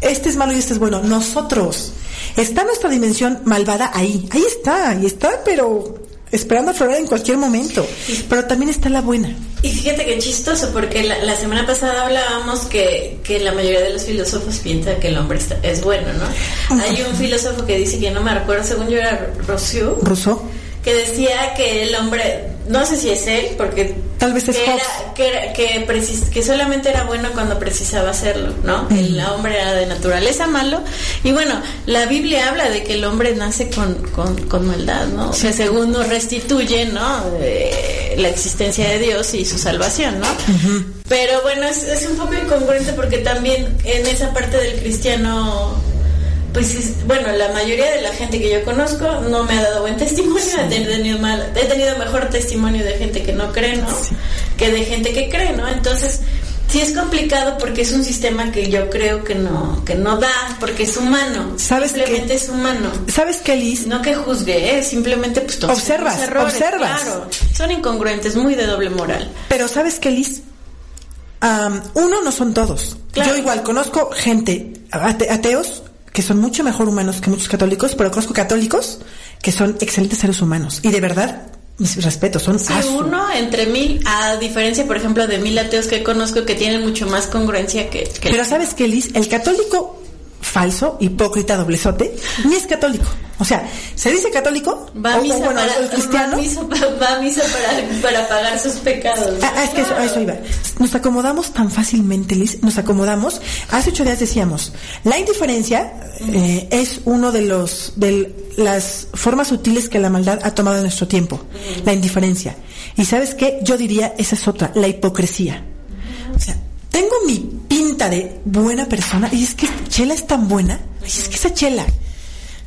este es malo y este es bueno. Nosotros, está nuestra dimensión malvada ahí, ahí está, y está, pero esperando aflorar en cualquier momento. Pero también está la buena. Y fíjate que chistoso, porque la, la semana pasada hablábamos que, que la mayoría de los filósofos piensa que el hombre está- es bueno, ¿no? Hay un filósofo que dice que no me recuerdo, según yo era Rousseau, Rousseau, que decía que el hombre, no sé si es él, porque Tal vez es que, era, que, era- que, precis- que solamente era bueno cuando precisaba hacerlo, ¿no? Que El hombre era de naturaleza malo. Y bueno, la Biblia habla de que el hombre nace con, con, con maldad, ¿no? O sea, según nos restituye, ¿no? Eh, la existencia de Dios y su salvación, ¿no? Pero bueno, es, es un poco incongruente porque también en esa parte del cristiano pues es- bueno, la mayoría de la gente que yo conozco no me ha dado buen testimonio, he tenido mal, he tenido mejor testimonio de gente que no cree, ¿no? Que de gente que cree, ¿no? Entonces, sí es complicado porque es un sistema que yo creo que no que no da, porque es humano, ¿Sabes simplemente qué? es humano. ¿Sabes qué, Liz? No que juzgue, ¿eh? simplemente pues todos Observas, errores, observas. Claro, son incongruentes, muy de doble moral. Pero ¿sabes qué, Liz? Am, uno, no son todos. Claro. Yo igual conozco gente, ate- ateos, que son mucho mejor humanos que muchos católicos, pero conozco católicos que son excelentes seres humanos. Y de verdad, mis respetos, son Sí, uno entre mil, a diferencia, por ejemplo, de mil ateos que conozco que tienen mucho más congruencia que... que Pero ¿sabes qué, Liz? El católico falso, hipócrita, doblezote, ni es católico. O sea, se dice católico, Va a o- o misa, bueno, para, el cristiano. va misa, va a misa para, para pagar sus pecados. Ah, ah, es que eso, a eso iba. Nos acomodamos tan fácilmente, Liz, nos acomodamos. Hace ocho días decíamos, la indiferencia eh, es uno de los de las formas sutiles que la maldad ha tomado en nuestro tiempo, la indiferencia. Y sabes qué, yo diría esa es otra, la hipocresía. O sea, tengo mi pinta de buena persona y es que Chela es tan buena, y es que esa Chela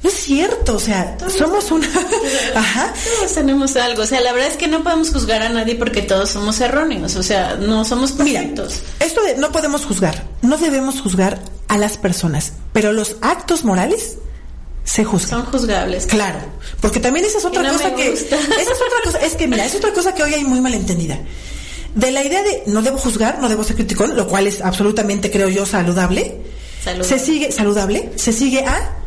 no es cierto, o sea, somos una, ajá, Todos tenemos algo, o sea, la verdad es que no podemos juzgar a nadie porque todos somos erróneos, o sea, no somos Mira, perfectos. esto de no podemos juzgar, no debemos juzgar a las personas, pero los actos morales se juzgan. Son juzgables. Claro, porque también esa es otra no cosa que esa es otra cosa, es que mira, es otra cosa que hoy hay muy malentendida. De la idea de no debo juzgar, no debo ser criticón, lo cual es absolutamente creo yo saludable. Saludable. Se sigue saludable, se sigue a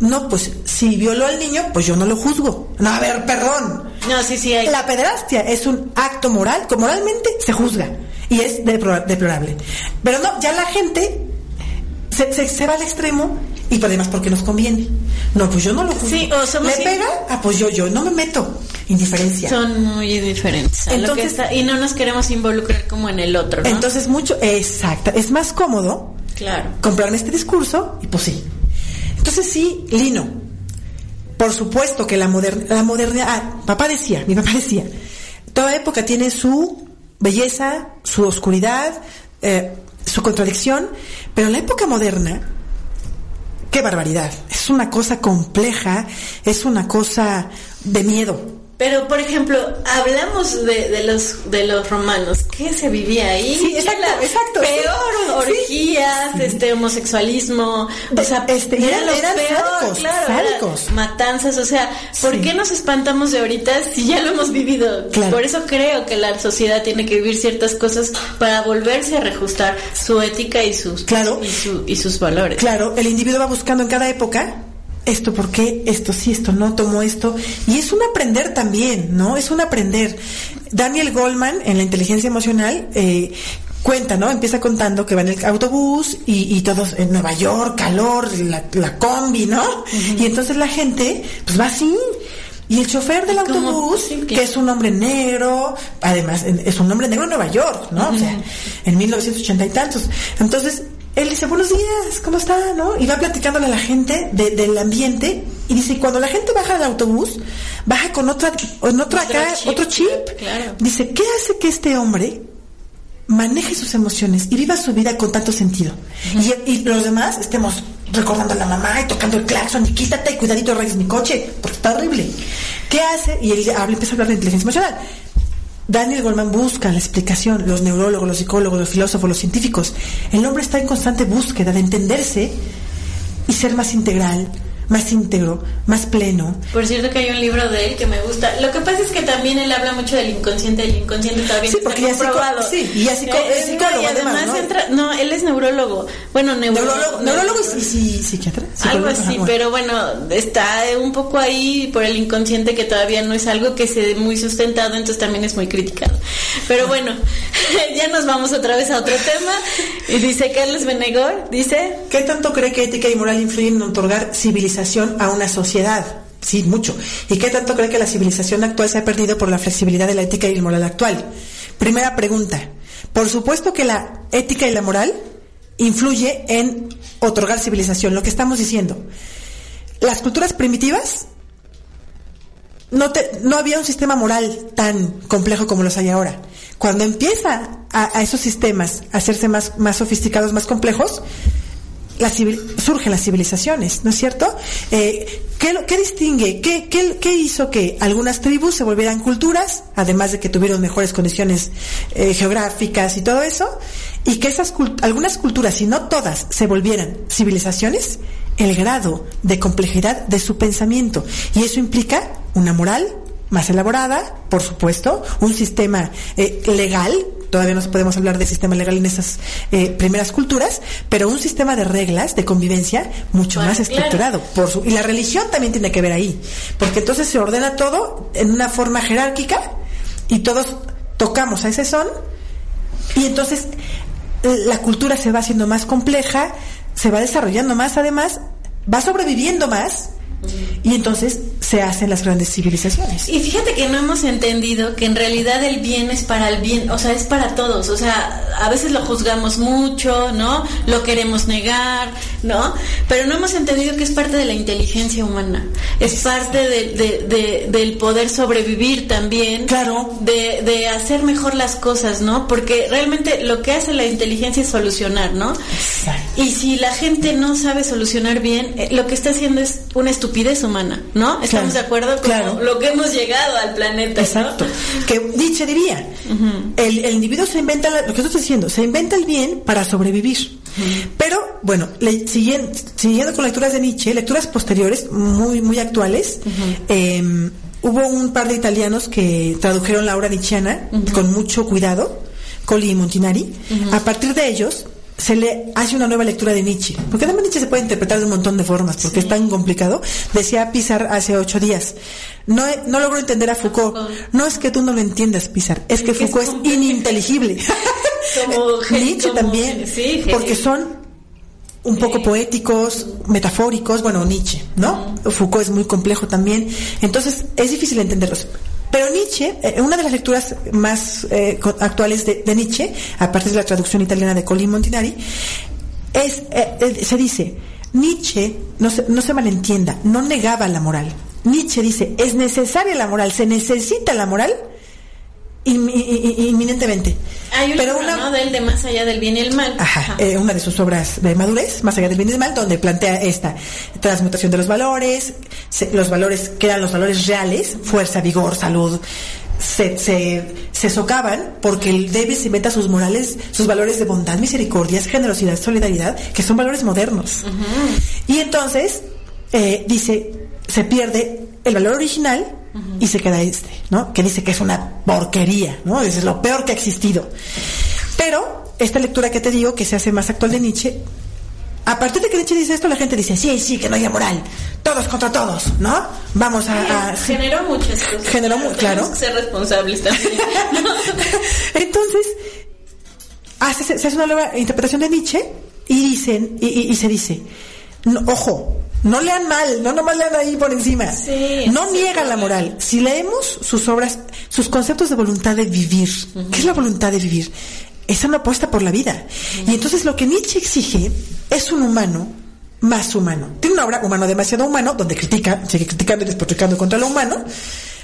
no, pues si violó al niño, pues yo no lo juzgo. No, a ver, perdón. No, sí, sí, hay. La pederastia es un acto moral que moralmente se juzga y es deplo- deplorable. Pero no, ya la gente se, se- se va al extremo y por además porque nos conviene. No, pues yo no lo juzgo. Sí, o somos ¿Le in- pega? Ah, pues yo, yo no me meto. Indiferencia. Son muy diferentes. a lo que Entonces- está- y no nos queremos involucrar como en el otro, ¿no? Entonces mucho, exacto, es más cómodo claro. comprarme este discurso y pues sí. Entonces sí, Lino, por supuesto que la, moder- la modernidad, ah, papá decía, mi papá decía, toda época tiene su belleza, su oscuridad, eh, su contradicción, pero la época moderna, qué barbaridad, es una cosa compleja, es una cosa de miedo. Pero, por ejemplo, hablamos de, de los de los romanos. ¿Qué se vivía ahí? Sí, exacto, exacto, Peor, sí. orgías, este, homosexualismo. O sea, Este, era eran- lo eran peor, sádicos, claro. sádicos. matanzas, o sea, ¿por Sí. qué nos espantamos de ahorita si ya lo hemos vivido? Claro. Por eso creo que la sociedad tiene que vivir ciertas cosas para volverse a reajustar su ética y sus, Claro. y, su- y sus valores. Claro, el individuo va buscando en cada época esto por qué, esto sí, esto no, tomo esto. Y es un aprender también, ¿no? Es un aprender. Daniel Goldman, en la inteligencia emocional, eh, cuenta, ¿no? Empieza contando que va en el autobús y, y todos en Nueva York, calor, la, la combi, ¿no? Y entonces la gente, pues va así. Y el chofer del autobús, que es un hombre negro, además es un hombre negro en Nueva York, ¿no? O sea, en 1980 y tantos. Entonces, él dice, buenos días, ¿cómo está? ¿No? Y va platicándole a la gente de- del ambiente y dice, cuando la gente baja del autobús, baja con otra, en otro acá, chip, otro chip. claro. Dice, ¿qué hace que este hombre maneje sus emociones y viva su vida con tanto sentido? y, y los demás estemos recordando a la mamá y tocando el claxon y quítate, cuidadito, reyes mi coche, porque está horrible. ¿Qué hace? Y él habla, empieza a hablar de inteligencia emocional. Daniel Goldman busca la explicación, los neurólogos, los psicólogos, los filósofos, los científicos. El hombre está en constante búsqueda de entenderse y ser más integral, más íntegro, más pleno. Por cierto que hay un libro de él que me gusta. Lo que pasa es que también él habla mucho del inconsciente, el inconsciente todavía Sí, porque está comprobado. sí, y es psico- Eh, es psicólogo y además además, ¿no? entra, no, él es neurólogo. Bueno, neurólogo. Neurólogo, neurólogo y, y psiquiatra. Algo así, bueno. pero bueno, está un poco ahí por el inconsciente que todavía no es algo que se dé muy sustentado, entonces también es muy criticado. Pero bueno, ya nos vamos otra vez a otro tema. Y dice Carlos Benegor, dice, ¿Qué tanto cree que ética y moral influyen en otorgar civilización a una sociedad? Sí, mucho. ¿Y qué tanto cree que la civilización actual se ha perdido por la flexibilidad de la ética y la moral actual? Primera pregunta. Por supuesto que la ética y la moral influye en otorgar civilización, lo que estamos diciendo. Las culturas primitivas no, te- no había un sistema moral tan complejo como los hay ahora. Cuando empieza a, a esos sistemas a hacerse más, más sofisticados, más complejos, la civil- surgen las civilizaciones, ¿no es cierto? Eh, ¿qué, distingue? ¿Qué, hizo que algunas tribus se volvieran culturas, además de que tuvieron mejores condiciones eh, geográficas y todo eso? Y que esas algunas culturas, si no todas, se volvieran civilizaciones, el grado de complejidad de su pensamiento. Y eso implica una moral más elaborada, por supuesto, un sistema eh, legal, todavía no podemos hablar de sistema legal en esas eh, primeras culturas, pero un sistema de reglas de convivencia mucho Bueno, más estructurado. Por su, y la religión también tiene que ver ahí, porque entonces se ordena todo en una forma jerárquica y todos tocamos a ese son y entonces eh, la cultura se va haciendo más compleja, se va desarrollando más además, va sobreviviendo más y entonces se hacen las grandes civilizaciones. Y fíjate que no hemos entendido que en realidad el bien es para el bien, o sea, es para todos. O sea, a veces lo juzgamos mucho, ¿no? Lo queremos negar, ¿no? Pero no hemos entendido que es parte de la inteligencia humana. Es parte de- de- de- del poder sobrevivir también. Claro. De, de hacer mejor las cosas, ¿no? Porque realmente lo que hace la inteligencia es solucionar, ¿no? Exacto. Y si la gente no sabe solucionar bien, eh, lo que está haciendo es una estupidez humana, ¿no? ¿Estamos Claro, de acuerdo con claro. lo que hemos llegado al planeta? ¿no? Exacto. Que Nietzsche diría, el, el individuo se inventa, la- lo que estás diciendo, se inventa el bien para sobrevivir. Pero, bueno, le- siguiendo, siguiendo con lecturas de Nietzsche, lecturas posteriores, muy, muy actuales, eh, hubo un par de italianos que tradujeron la obra nietzscheana con mucho cuidado, Colli y Montinari. A partir de ellos, se le hace una nueva lectura de Nietzsche. Porque además Nietzsche se puede interpretar de un montón de formas, porque es tan complicado. Decía Pizar hace ocho días, no, no logro entender a Foucault. No es que tú no lo entiendas, Pizar, es que es Foucault es, ininteligible. Como Nietzsche como- también, sí, porque son un poco poéticos, metafóricos, bueno, Nietzsche, ¿no? Foucault es muy complejo también, entonces es difícil entenderlos. Pero Nietzsche, eh, una de las lecturas más eh, actuales de, de Nietzsche, aparte de la traducción italiana de Colin Montinari, es, eh, eh, se dice, Nietzsche, no se, no se malentienda, no negaba la moral. Nietzsche dice, es necesaria la moral, se necesita la moral inmi- inminentemente. Hay un Pero libro, una- ¿no? Del de más allá del bien y el mal. Ajá, eh, una de sus obras de madurez, más allá del bien y del mal, donde plantea esta transmutación de los valores, se- los valores que eran los valores reales, fuerza, vigor, salud, se, se, se socavan porque el débil se inventa sus morales, sus valores de bondad, misericordia, generosidad, solidaridad, que son valores modernos. Y entonces, eh, dice, se pierde el valor original y se queda este, ¿no? Que dice que es una porquería, ¿no? Es lo peor que ha existido. Pero esta lectura que te digo, que se hace más actual de Nietzsche, a partir de que Nietzsche dice esto, la gente dice, sí, sí, que no haya moral, todos contra todos, ¿no? Vamos a... a-. Generó muchas cosas. Generó claro. Tenemos que ser responsables también. Entonces, hace, se hace una nueva interpretación de Nietzsche y dicen, y, y- y se dice, no, ojo, no lean mal, no nomás lean ahí por encima. Sí, no niegan la moral. Si leemos sus obras, sus conceptos de voluntad de vivir, ¿qué es la voluntad de vivir? Es una apuesta por la vida. Y entonces lo que Nietzsche exige es un humano más humano. Tiene una obra humano demasiado humano, donde critica, sigue criticando y despotricando contra lo humano,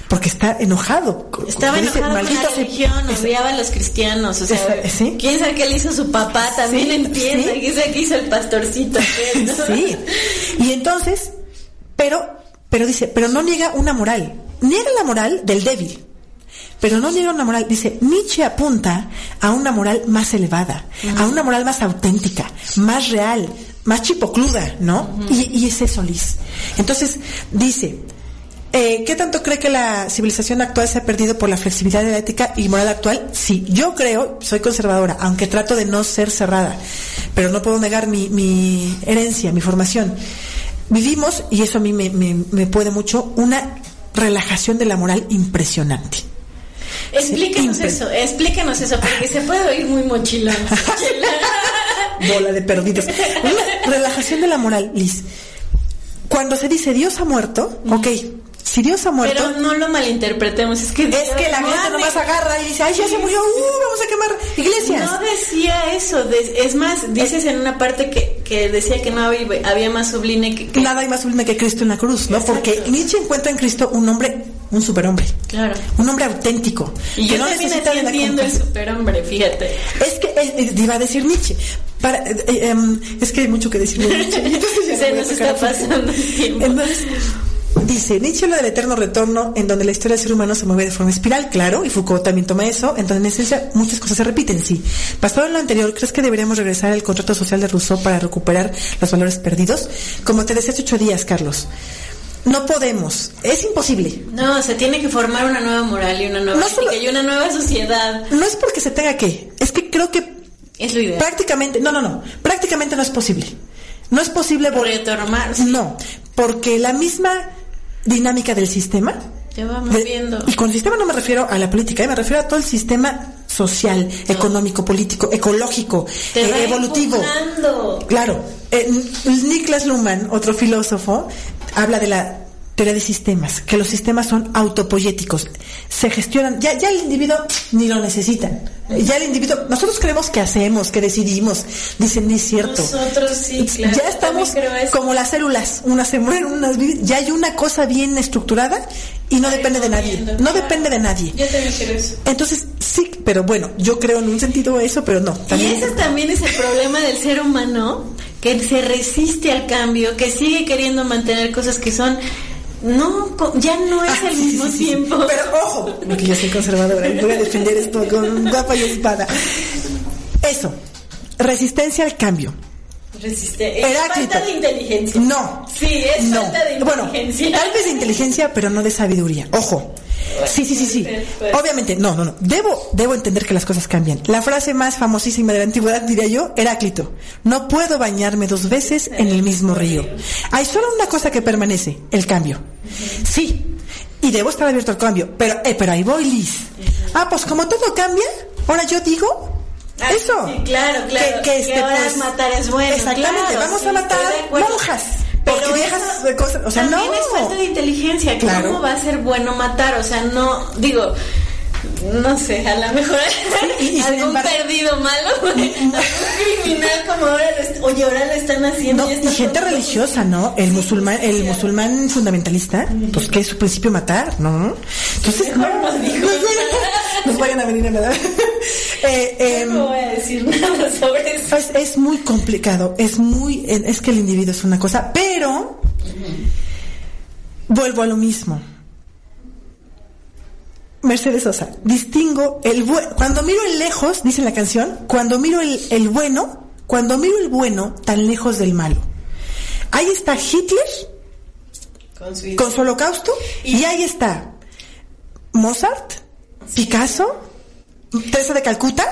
porque está enojado. Estaba dice, enojado con "Maldito la religión, odiaba a los cristianos, o sea, Esa- ¿sí? quién sabe qué le hizo su papá, también Sí, entiende, sí. quién sabe qué hizo el pastorcito. ¿no? Sí. Y entonces, pero, pero dice, pero no niega una moral. Niega la moral del débil. Pero no niega una moral. Dice, Nietzsche apunta a una moral más elevada, a una moral más auténtica, más real, más chipocluda, ¿no? y, y es eso, Liz. Entonces, dice, eh, ¿Qué tanto cree que la civilización actual se ha perdido por la flexibilidad de la ética y moral actual? Sí, yo creo, soy conservadora, aunque trato de no ser cerrada, pero no puedo negar mi, mi herencia, mi formación. Vivimos, y eso a mí me, me- me puede mucho, una relajación de la moral impresionante. Explíquenos impre- eso, explíquenos eso, porque se puede oír muy mochilón. Bola de perdidos. Una relajación de la moral, Liz. Cuando se dice Dios ha muerto, ok, si Dios ha muerto... Pero no lo malinterpretemos, es que... Es que la gente nomás agarra y dice, ay, ya se murió, uh, vamos a quemar iglesias. No decía eso, de- es más, dices en una parte que, que decía que no había, había más sublime que... que- Nada hay más sublime que Cristo en la cruz, ¿no? Exacto. Porque Nietzsche encuentra en Cristo un hombre, un superhombre. Claro. Un hombre auténtico. Y que yo también necesita entiendo el superhombre, fíjate. Es que iba a decir Nietzsche. Para, eh, eh, em, es que hay mucho que decir Se nos está pasando el tiempo. Entonces, dice, Nietzsche habla del eterno retorno en donde la historia del ser humano se mueve de forma espiral, claro, y Foucault también toma eso, entonces en esencia muchas cosas se repiten, sí. Basado en lo anterior, ¿crees que deberíamos regresar al contrato social de Rousseau para recuperar los valores perdidos? Como te decía hace ocho días, Carlos, no podemos, es imposible. No, se tiene que formar una nueva moral y una nueva No ética solo- y una nueva sociedad. No es porque se tenga que, es que creo que Es lo ideal. prácticamente, no, no, no, prácticamente no es posible. No es posible sí. No, porque la misma dinámica del sistema Te va de- moviendo. y con sistema no me refiero a la política, eh, me refiero a todo el sistema social, económico, político, ecológico, eh, evolutivo. Claro, eh, Niklas Luhmann, otro filósofo, habla de la teoría de sistemas, que los sistemas son autopoyéticos, se gestionan, ya, ya el individuo ni lo necesitan, ya el individuo, nosotros creemos que hacemos, que decidimos, dicen, no es cierto. Nosotros sí, claro. ya estamos como las células, unas se mueren, unas viven, ya hay una cosa bien estructurada y no depende de nadie, no claro. depende de nadie. Yo también creo eso. Entonces, sí, pero bueno, yo creo en un sentido eso, pero no. Y ese también es el problema del ser humano, que se resiste al cambio, que sigue queriendo mantener cosas que son no ya no es Ah, al sí, mismo sí, sí, sí. tiempo. Pero ojo, porque yo soy conservadora y voy a defender esto con guapa y espada. Eso, resistencia al cambio. Resiste. Es Heráclito. falta de inteligencia. No. Sí, es no. falta de Bueno, inteligencia. tal vez de inteligencia, pero no de sabiduría. Ojo. Sí, sí, sí, sí. Puede ser. Obviamente, no, no, no. Debo, debo entender que las cosas cambian. La frase más famosísima de la antigüedad, diría yo, Heráclito. No puedo bañarme dos veces en el mismo río. Hay solo una cosa que permanece, el cambio. Sí. Y debo estar abierto al cambio. Pero, eh, pero ahí voy, Liz. Ah, pues como todo cambia, ahora yo digo, Ah, eso. sí, claro, claro. Que, que este, Que pues, matar es bueno, Exactamente, claro, vamos sí, a matar monjas. Pero porque viejas de cosas, o sea, no. es falta de inteligencia. Claro. ¿Cómo va a ser bueno matar? O sea, no, digo, no sé, a lo mejor algún perdido malo, algún criminal como ahora lo est- oye, ahora lo están haciendo. No, y gente religiosa, ¿no? El musulmán, el musulmán fundamentalista, pues que es su principio matar, ¿no? Entonces, Mejor no, nos vayan a venir a ver. Eh, em, No voy a decir nada sobre eso. es, es muy complicado, es muy, es que el individuo es una cosa, pero vuelvo a lo mismo. Mercedes Sosa, distingo el bu- cuando miro el lejos, dice la canción, cuando miro el, el bueno, cuando miro el bueno tan lejos del malo. Ahí está Hitler Con su con su holocausto y ahí está Mozart, Picasso, Teresa de Calcuta,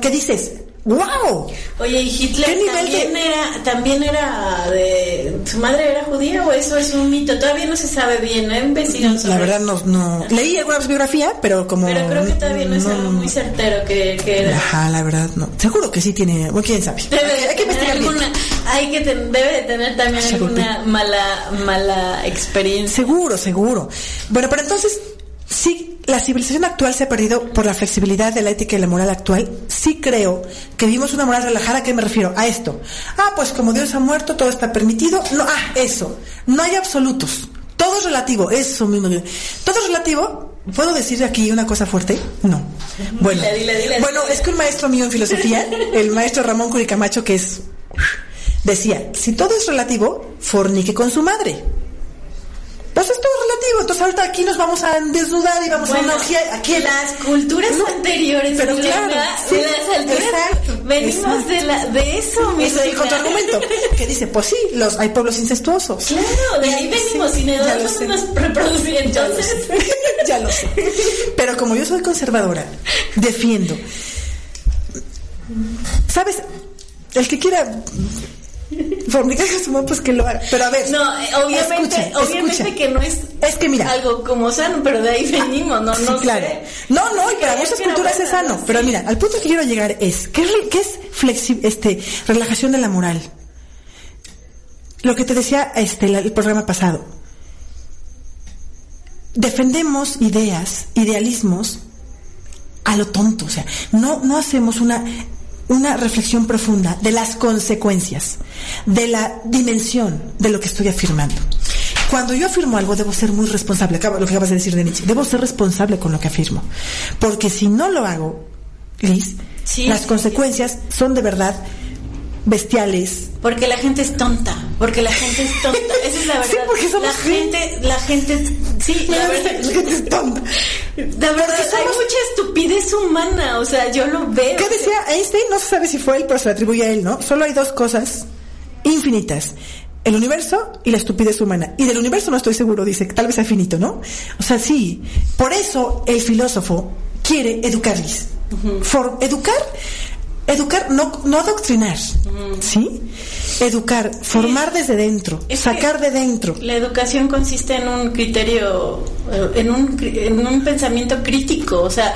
¿qué dices? ¡Wow! Oye, ¿y Hitler también, era, también era de... ¿Su madre era judía o eso es un mito? Todavía no se sabe bien, ¿no? Investigado La verdad no, no... Leí alguna biografía, pero como... Pero creo que todavía no, es algo muy certero que, que era. Ajá, la verdad no. Seguro que sí tiene... Bueno, quién sabe. Debe hay, que investigar alguna, hay que debe de tener también alguna mala, mala experiencia. Seguro, seguro. Bueno, pero entonces sí, la civilización actual se ha perdido por la flexibilidad de la ética y la moral actual. Sí creo que vivimos una moral relajada. ¿A qué me refiero? A esto. Ah, pues como Dios ha muerto, todo está permitido. No, ah, eso. No hay absolutos. Todo es relativo. Eso mismo. Todo es relativo. ¿Puedo decir aquí una cosa fuerte? No. Bueno, bueno, es que un maestro mío en filosofía, el maestro Ramón Curicamacho, que es decía, si todo es relativo, fornique con su madre. Pues es todo relativo. Entonces ahorita aquí nos vamos a desnudar y vamos a una orgía. Aquí las culturas anteriores, pero claro, sí, las alturas, exacto, venimos de la de eso, mi Eso es otro argumento. Que dice, pues sí, los hay pueblos incestuosos. Claro, de ahí venimos sí, y nosotros nos reproducimos. Entonces, ya lo sé. Pero como yo soy conservadora, defiendo. ¿Sabes? El que quiera Fornicar su mamá, pues que lo haga. Pero a ver. No, eh, obviamente, obviamente que no es, es que mira, algo como sano, pero de ahí venimos, ¿no? no claro. No, no, y para muchas culturas es sano. Pero mira, al punto que quiero llegar es, ¿qué es, qué es flexi este, relajación de la moral? Lo que te decía este, el programa pasado. Defendemos ideas, idealismos a lo tonto, o sea, no, no hacemos una una reflexión profunda de las consecuencias, de la dimensión de lo que estoy afirmando. Cuando yo afirmo algo, debo ser muy responsable, lo que acabas de decir de Nietzsche, debo ser responsable con lo que afirmo. Porque si no lo hago, Liz, las consecuencias son de verdad bestiales. Porque la gente es tonta, porque la gente es tonta, esa es la verdad. Sí, porque somos la gente, la gente, sí, la, verdad, la gente es tonta. La verdad, hay mucha estupidez humana, o sea, yo lo veo. ¿Qué decía Einstein? No se sabe si fue él, pero se le atribuye a él, ¿no? Solo hay dos cosas infinitas. El universo y la estupidez humana. Y del universo no estoy seguro, dice, tal vez sea finito, ¿no? O sea, sí. Por eso el filósofo quiere educarles. For, educar educar, no, no adoctrinar, ¿sí? Educar, formar desde dentro, sacar de dentro. La educación consiste en un criterio, eh, en un, en un pensamiento crítico, o sea,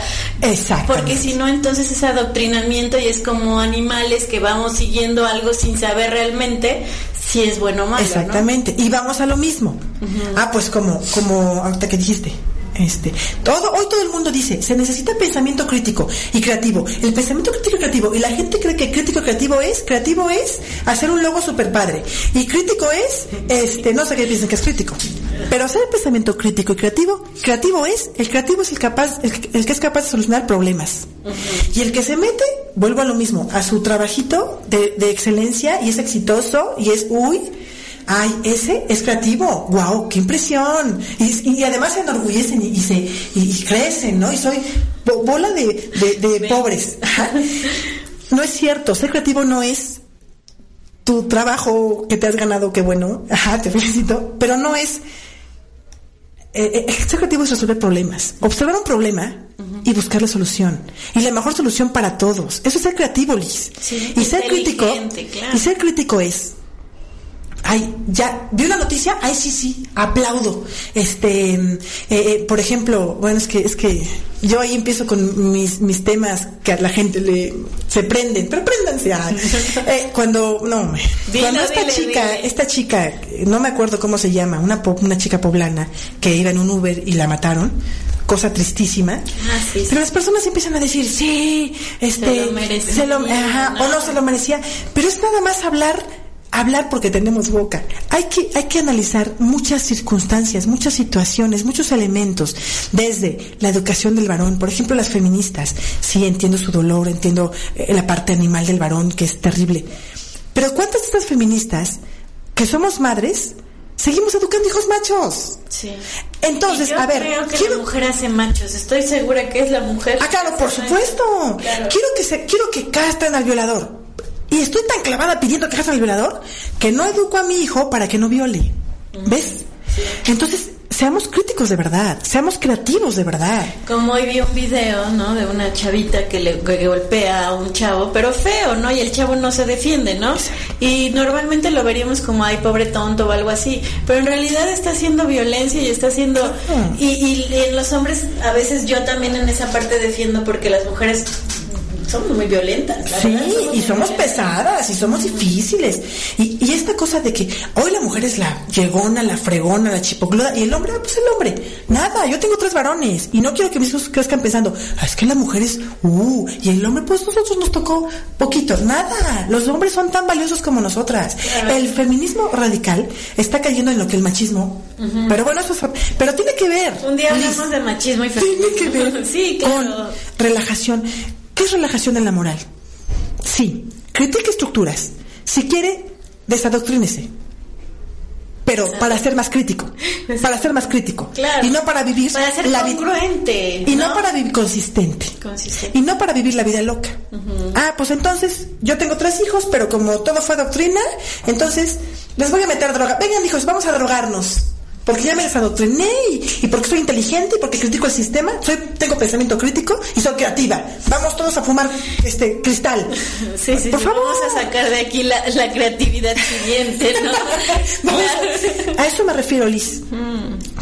porque si no, entonces es adoctrinamiento y es como animales que vamos siguiendo algo sin saber realmente si es bueno o malo. Exactamente, y vamos a lo mismo. Ah, pues como, como ahorita que dijiste, este, todo, hoy todo el mundo dice, se necesita pensamiento crítico y creativo. El pensamiento crítico y creativo, y la gente cree que crítico y creativo es, creativo es hacer un logo super padre. Y crítico es, este, no sé qué piensan que es crítico. Pero hacer el pensamiento crítico y creativo, creativo es, el creativo es el capaz, el, que es capaz de solucionar problemas. Y el que se mete, vuelvo a lo mismo, a su trabajito de, de excelencia y es exitoso y es, uy, ay, ese es creativo, wow, qué impresión. Y, además se enorgullecen y, se y, crecen, ¿no? Y soy bola de, de, pobres. no es cierto, ser creativo no es tu trabajo que te has ganado, qué bueno, ajá, te felicito, pero no es... Eh, eh, ser creativo es resolver problemas, observar un problema y buscar la solución. Y la mejor solución para todos. Eso es ser creativo, Liz. y ser crítico. Y ser crítico es ay, ya, vi una noticia, ay, sí, sí, aplaudo. Este, eh, eh, por ejemplo, bueno, es que, es que yo ahí empiezo con mis, mis temas que a la gente le, se prenden, pero préndanse. eh, cuando, no, cuando esta chica, esta chica, no me acuerdo cómo se llama, una, una chica poblana que iba en un Uber y la mataron, cosa tristísima. Ah, sí, Pero las personas empiezan a decir, sí, este, se lo merecía, ajá, o no se lo merecía, pero es nada más hablar hablar porque tenemos boca. Hay que, hay que analizar muchas circunstancias, muchas situaciones, muchos elementos, desde la educación del varón, por ejemplo, las feministas. Sí, entiendo su dolor, entiendo eh, la parte animal del varón, que es terrible. Pero ¿cuántas de estas feministas que somos madres seguimos educando hijos machos? Sí. Entonces, a ver, creo que la mujer hace machos. Estoy segura que es la mujer. Ah, claro, por supuesto. Quiero que se, quiero que castren al violador y estoy tan clavada pidiendo que al violador que no educo a mi hijo para que no viole. ¿Ves? Entonces, seamos críticos de verdad, seamos creativos de verdad. Como hoy vi un video, ¿no? De una chavita que le que golpea a un chavo, pero feo, ¿no? Y el chavo no se defiende, ¿no? Y normalmente lo veríamos como, ay, pobre tonto o algo así, pero en realidad está haciendo violencia y está haciendo... Y, y en los hombres, a veces yo también en esa parte defiendo porque las mujeres somos muy violentas. la Sí, verdad, y somos violentas. pesadas y somos difíciles. Y, y esta cosa de que hoy la mujer es la llegona, la fregona, la chipocluda, y el hombre, ah, pues el hombre. Nada, yo tengo tres varones y no quiero que mis hijos crezcan pensando, "Ah, es que la mujer es, uh, y el hombre, pues nosotros nos tocó poquito. Nada, los hombres son tan valiosos como nosotras. Claro. El feminismo radical está cayendo en lo que el machismo, pero bueno, eso es, pero tiene que ver. Un día Liz, hablamos de machismo y tiene que ver feminismo. Sí, claro. con relajación. ¿Qué es relajación en la moral? Sí, critique estructuras. Si quiere, desadoctrínese. Pero para ser más crítico. Para ser más crítico. Claro. Y no para vivir Para ser la congruente. Y no para vivir consistente. Consistente. Y no para vivir la vida loca. Ah, pues entonces yo tengo tres hijos, pero como todo fue doctrina, entonces les voy a meter droga. Vengan, hijos, vamos a drogarnos. Porque ya me desadoctriné y, y porque soy inteligente y porque critico el sistema, soy, tengo pensamiento crítico y soy creativa. Vamos todos a fumar este cristal. Sí, sí, Por sí, favor. Vamos a sacar de aquí la, la creatividad siguiente, ¿no? Vamos a, eso me refiero, Liz.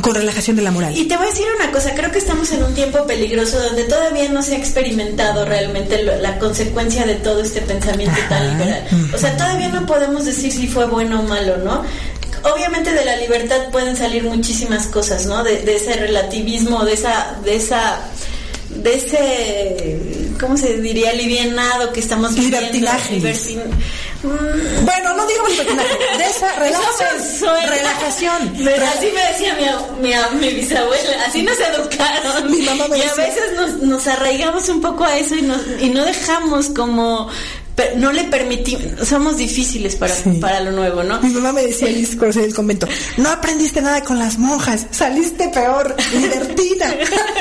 Con relajación de la moral. Y te voy a decir una cosa, creo que estamos en un tiempo peligroso donde todavía no se ha experimentado realmente lo- la consecuencia de todo este pensamiento tan liberal. O sea, todavía no podemos decir si fue bueno o malo, ¿no? Obviamente de la libertad pueden salir muchísimas cosas, ¿no? De, de ese relativismo, de esa, de esa, de ese, ¿cómo se diría? Alivianado que estamos viviendo. Libertinaje, Mm, Bueno, no digamos de esa relajación. Relajación. Así me decía mi, ab- mi, ab- mi bisabuela, así nos educaron. Mi mamá me y a veces nos, nos arraigamos un poco a eso y, nos, y no dejamos como, per- no le permitimos, somos difíciles para, Sí. para lo nuevo, ¿no? Mi mamá me decía, cuando salí del convento, no aprendiste nada con las monjas, saliste peor, libertina.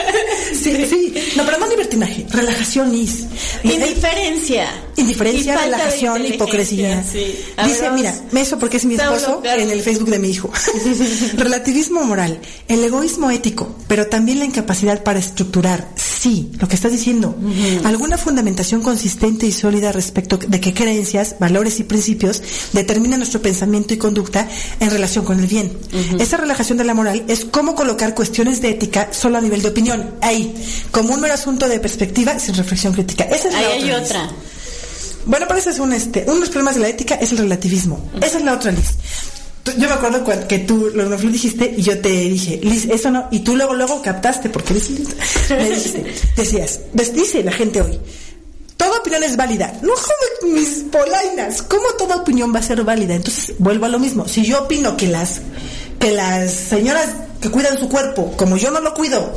sí, sí, no, pero no libertinaje, relajación, Liz. Indiferencia. Indiferencia, relajación, hipocresía. sí. Ver, Dice, vamos. mira, eso porque es mi esposo en el Facebook de mi hijo. Relativismo moral, el egoísmo ético, pero también la incapacidad para estructurar, sí, lo que estás diciendo, alguna fundamentación consistente y sólida respecto de qué creencias, valores y principios determinan nuestro pensamiento y conducta en relación con el bien. Esa relajación de la moral es cómo colocar cuestiones de ética solo a nivel de opinión, ahí, como un mero asunto de perspectiva sin reflexión crítica. Esa es la Ahí hay otra. Bueno, pero ese es un, este, uno de los problemas de la ética es el relativismo. Esa es la otra, Liz. Yo me acuerdo que tú lo, dijiste y yo te dije, Liz, eso no, y tú luego, luego captaste, porque eres. Me dijiste, decías, ves, dice la gente hoy, toda opinión es válida. No joder, mis polainas, ¿cómo toda opinión va a ser válida? Entonces, vuelvo a lo mismo. Si yo opino que las, que las señoras que cuidan su cuerpo, como yo no lo cuido,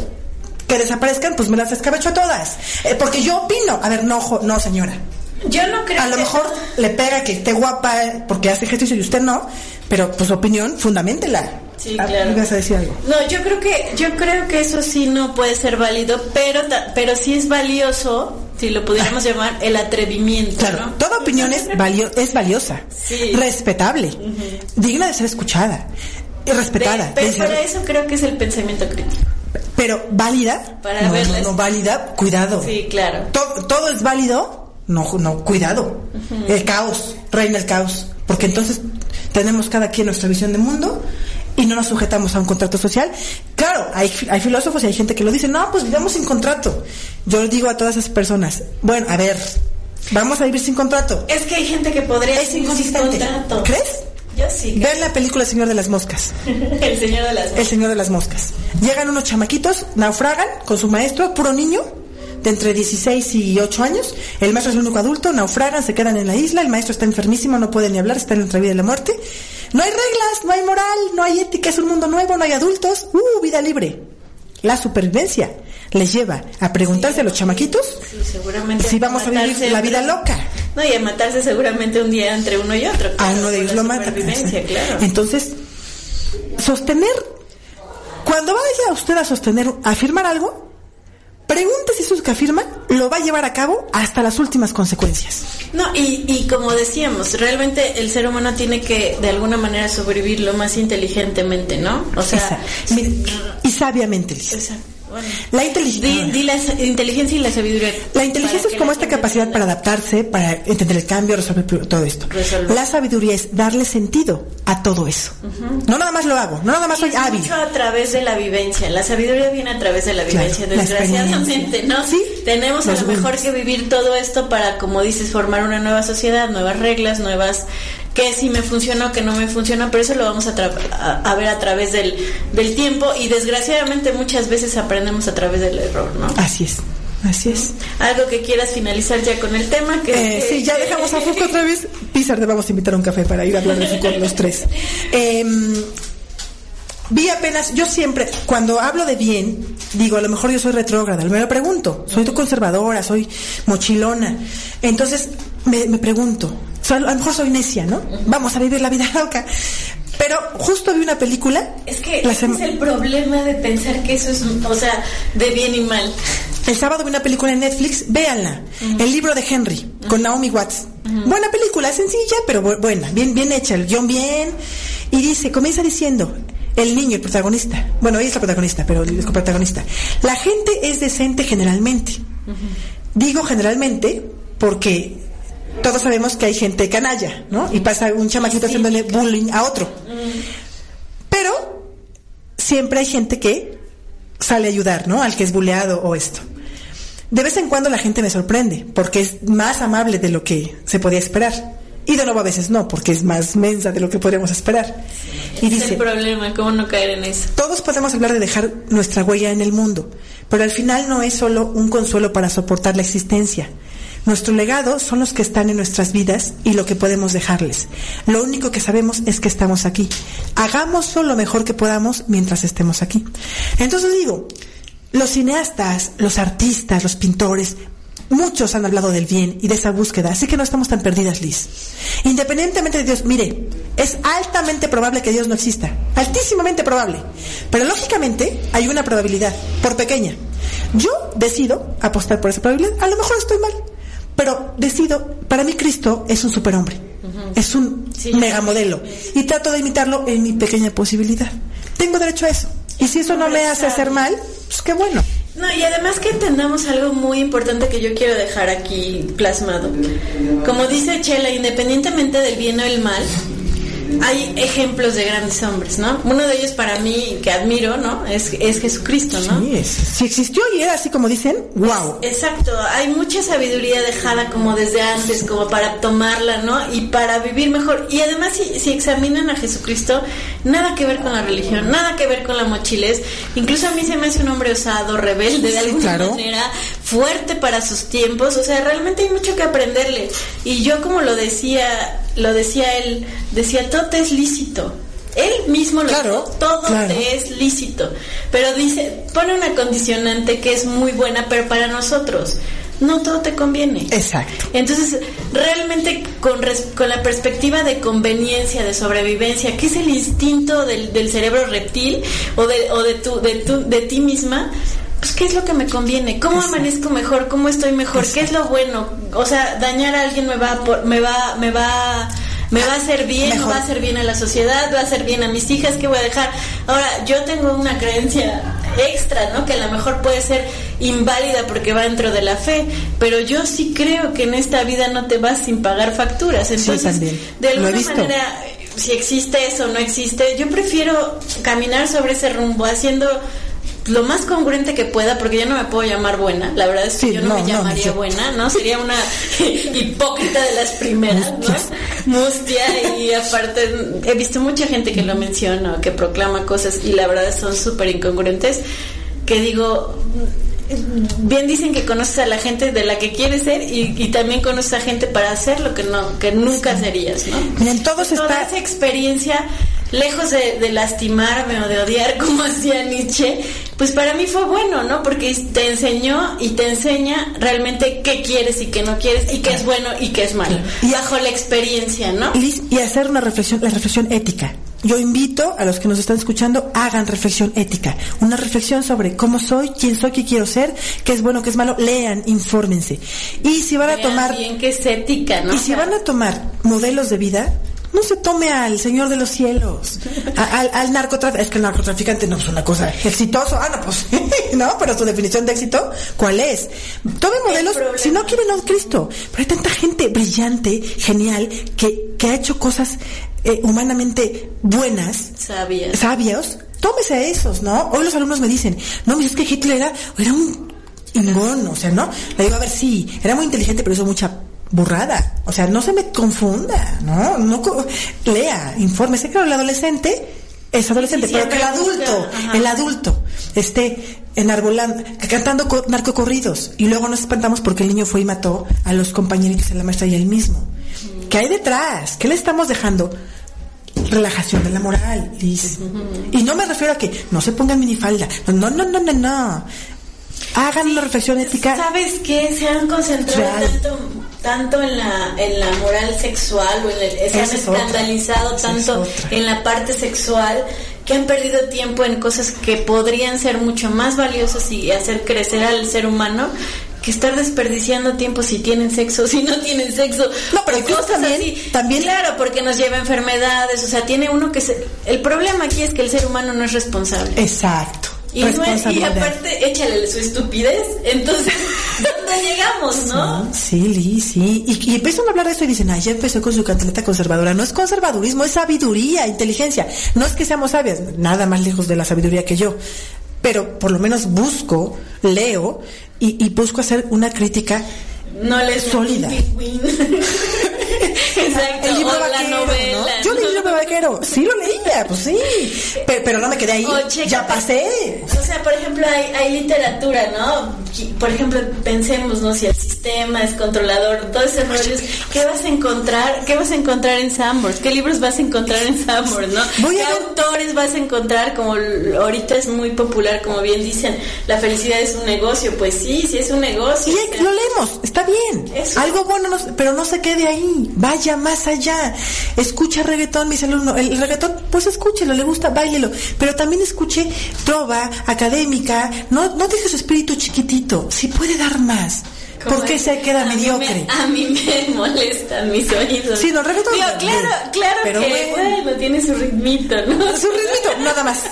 que desaparezcan, pues me las escabecho a todas. Eh, porque yo opino. A ver, no, no, señora. Yo no creo A lo que- mejor le pega que esté guapa eh, porque hace ejercicio y usted no, pero pues opinión, fundamentela. Sí, Ah, claro. ¿Ibas a decir algo? No, yo creo que yo creo que eso sí no puede ser válido, pero pero sí es valioso, si lo pudiéramos llamar el atrevimiento, Claro, ¿no? toda opinión es, valio- es valiosa, Sí. respetable, digna de ser escuchada, y respetada. De- pero de ser- para eso creo que es el pensamiento crítico. pero válida, Para no, no, verles. no, válida, cuidado. Sí, claro. To- todo es válido, no, no, cuidado. El caos, reina el caos. Porque entonces tenemos cada quien nuestra visión de mundo y no nos sujetamos a un contrato social. Claro, hay, hay filósofos y hay gente que lo dice, no, pues vivamos sin contrato. Yo digo a todas esas personas, bueno, a ver, vamos a vivir sin contrato. Es que hay gente que podría Es vivir sin inconsistente. contrato. ¿Crees? Yo sí. Vean la película El Señor de las Moscas. el señor de las El Señor de las Moscas. Llegan unos chamaquitos, naufragan con su maestro, puro niño, de entre 16 y 8 años. El maestro es el único adulto, naufragan, se quedan en la isla, el maestro está enfermísimo, no puede ni hablar, está en entre vida y la muerte. No hay reglas, no hay moral, no hay ética, es un mundo nuevo, no hay adultos. ¡Uh, vida libre! La supervivencia les lleva a preguntarse a los chamaquitos Sí, seguramente. si vamos a vivir matarse la vida loca. No, y a matarse seguramente un día entre uno y otro. a claro, uno de ellos la lo mata. supervivencia, claro. Entonces, sostener, cuando vaya usted a sostener, a afirmar algo, pregunte si eso que afirma lo va a llevar a cabo hasta las últimas consecuencias. No, y, y como decíamos, realmente el ser humano tiene que de alguna manera sobrevivir lo más inteligentemente, ¿no? O sea, y sabiamente. Exacto. La inteligencia. Di, la inteligencia y la sabiduría. La inteligencia es como esta capacidad para adaptarse, para entender el cambio, resolver todo esto. La sabiduría es darle sentido a todo eso. No nada más lo hago, no nada más soy hábil. Mucho a través de la vivencia. La sabiduría viene a través de la vivencia, desgraciadamente, ¿no? Sí. Tenemos a lo mejor que vivir todo esto para, como dices, formar una nueva sociedad, nuevas reglas, nuevas que si me funciona o que no me funciona, pero eso lo vamos a, a, ver a través del, del, tiempo y desgraciadamente muchas veces aprendemos a través del error, ¿no? Así es. Así es. Algo que quieras finalizar ya con el tema. Que, eh, sí, ya dejamos a Foucault otra vez. Pizar, te vamos a invitar a un café para ir a hablar de Foucault los tres. Em, vi apenas, yo siempre, cuando hablo de bien, digo, a lo mejor yo soy retrógrada, me lo pregunto, soy conservadora, soy mochilona. Entonces, me, me pregunto, a lo mejor soy necia, ¿no? Vamos a vivir la vida loca. Pero justo vi una película. Es que ese es el problema de pensar que eso es, o sea, de bien y mal. El sábado vi una película en Netflix, véanla. El libro de Henry, con Naomi Watts. Buena película, sencilla, pero buena, bien, bien hecha, el guion bien. Y dice, comienza diciendo, el niño, el protagonista. Bueno, ella es la protagonista, pero el protagonista. La gente es decente generalmente. Digo generalmente porque todos sabemos que hay gente canalla, ¿no? Y pasa un chamaquito haciéndole bullying a otro. Pero siempre hay gente que sale a ayudar, ¿no? Al que es bulleado o esto. De vez en cuando la gente me sorprende, porque es más amable de lo que se podía esperar. Y de nuevo a veces no, porque es más mensa de lo que podríamos esperar. Y dice, es el problema, ¿cómo no caer en eso? Todos podemos hablar de dejar nuestra huella en el mundo, pero al final no es solo un consuelo para soportar la existencia, nuestro legado son los que están en nuestras vidas y lo que podemos dejarles. Lo único que sabemos es que estamos aquí. Hagamos lo mejor que podamos mientras estemos aquí. Entonces digo, los cineastas, los artistas, los pintores, muchos han hablado del bien y de esa búsqueda, así que no estamos tan perdidas, Liz. Independientemente de Dios, mire, es altamente probable que Dios no exista, altísimamente probable, pero lógicamente hay una probabilidad, por pequeña. Yo decido apostar por esa probabilidad, a lo mejor estoy mal, pero decido, para mí Cristo es un superhombre, es un megamodelo y trato de imitarlo en mi pequeña posibilidad. Tengo derecho a eso. Y si eso no me hace hacer mal, pues qué bueno. No, y además que entendamos algo muy importante que yo quiero dejar aquí plasmado. Como dice Chela, independientemente del bien o el mal, hay ejemplos de grandes hombres, ¿no? Uno de ellos para mí que admiro, ¿no? Es, es Jesucristo, ¿no? Sí, si existió y era así como dicen, wow. exacto, hay mucha sabiduría dejada como desde antes, como para tomarla, ¿no? Y para vivir mejor. Y además si, si examinan a Jesucristo, nada que ver con la religión, nada que ver con la mochiles. Incluso a mí se me hace un hombre osado, rebelde de alguna manera, fuerte para sus tiempos. O sea, realmente hay mucho que aprenderle. Y yo como lo decía lo decía él, decía, todo te es lícito. Él mismo lo dijo, todo te es lícito. Pero dice, pone una condicionante que es muy buena, pero para nosotros no todo te conviene. Exacto. Entonces, realmente con, con la perspectiva de conveniencia, de sobrevivencia, que es el instinto del, del cerebro reptil o de, o de, tu, de, tu, de ti misma, pues qué es lo que me conviene, cómo amanezco mejor, cómo estoy mejor, qué es lo bueno, o sea, dañar a alguien me va, me va, me va, me va a hacer bien, va a hacer bien a la sociedad, va a hacer bien a mis hijas, ¿qué voy a dejar? Ahora, yo tengo una creencia extra, ¿no? Que a lo mejor puede ser inválida porque va dentro de la fe, pero yo sí creo que en esta vida no te vas sin pagar facturas, entonces, de alguna manera si existe eso o no existe, yo prefiero caminar sobre ese rumbo haciendo lo más congruente que pueda, porque yo no me puedo llamar buena. La verdad es que yo no, me llamaría buena, ¿no? Sería una hipócrita de las primeras, ¿no? Mustia y aparte he visto mucha gente que lo menciona, que proclama cosas y la verdad son súper incongruentes, que digo, bien dicen que conoces a la gente de la que quieres ser y, también conoces a gente para hacer lo que no que nunca serías, ¿no? En todos Toda esa experiencia lejos de, lastimarme o de odiar como hacía Nietzsche, pues para mí fue bueno, ¿no? Porque te enseñó y te enseña realmente qué quieres y qué no quieres y qué es bueno y qué es malo. Y bajo la experiencia, ¿no? Y hacer una reflexión, la reflexión ética. Yo invito a los que nos están escuchando, hagan reflexión ética, una reflexión sobre cómo soy, quién soy, qué quiero ser, qué es bueno, qué es malo, lean, infórmense. Y si van a tomar... Bien que es ética, ¿no? Y si van a tomar modelos de vida, no se tome al Señor de los Cielos, al, al narcotraficante. Es que el narcotraficante no es una cosa exitoso. Ah, no, pues, no, pero su definición de éxito, ¿cuál es? Tome modelos, si no quieren a Cristo. Pero hay tanta gente brillante, genial, que, que ha hecho cosas eh, humanamente buenas, sabias. sabios. Tómese a esos, ¿no? Hoy los alumnos me dicen, no, es que Hitler era, era un ingón, o sea, ¿no? Le digo, a ver, sí, era muy inteligente, pero hizo mucha burrada. O sea, no se me confunda, ¿no? no lea, infórmese que el adolescente es adolescente, pero que el adulto, el adulto esté enarbolando, cantando narcocorridos y luego nos espantamos porque el niño fue y mató a los compañeritos de la maestra y él mismo. ¿Qué hay detrás? ¿Qué le estamos dejando? Relajación de la moral, Liz. Y no me refiero a que no se pongan minifalda. No, no, no, no, no. Hagan una reflexión ética. ¿Sabes qué? Se han concentrado tanto tanto en la, en la moral sexual o en el, se han escandalizado tanto en la parte sexual que han perdido tiempo en cosas que podrían ser mucho más valiosas y hacer crecer al ser humano que estar desperdiciando tiempo si tienen sexo, si no tienen sexo. No, pero cosas también, así. También. Claro, porque nos lleva enfermedades. O sea, tiene uno que se. El problema aquí es que el ser humano no es responsable. Exacto. Y, y aparte, échale su estupidez. Entonces, ¿dónde llegamos, no? Sí, Liz, sí. Y, y, empiezan a hablar de eso y dicen, ay, ya empezó con su cantaleta conservadora. No es conservadurismo, es sabiduría, inteligencia. No es que seamos sabias, nada más lejos de la sabiduría que yo. Pero por lo menos busco, leo y, y busco hacer una crítica no les sólida. Exacto, el libro la novela. Yo leí el libro vaquero, sí lo leía, pues sí, pero, no me quedé ahí, ya pasé. O sea, por ejemplo, hay, hay literatura, ¿no? Por ejemplo, pensemos, ¿no? Si el sistema es controlador, todo ese rollo, ¿qué vas a encontrar? ¿Qué vas a encontrar en Sambors? ¿Qué libros vas a encontrar en Sambors, no? ¿Qué autores vas a encontrar? Como ahorita es muy popular, como bien dicen, la felicidad es un negocio, pues sí, sí es un negocio. Y lo leemos, está bien. Algo bueno, pero no se quede ahí, vaya más allá. Escucha reggaetón, mis alumnos. El reggaetón, pues escúchelo, le gusta, bailelo. Pero también escuche trova, académica. No, no deje su espíritu chiquitito. Si puede dar más. ¿Por qué se queda mediocre? a mí me molestan mis oídos. Sí, no, reggaetón. claro, claro pero que, bueno, tiene su ritmito, ¿no? Su ritmito, nada más.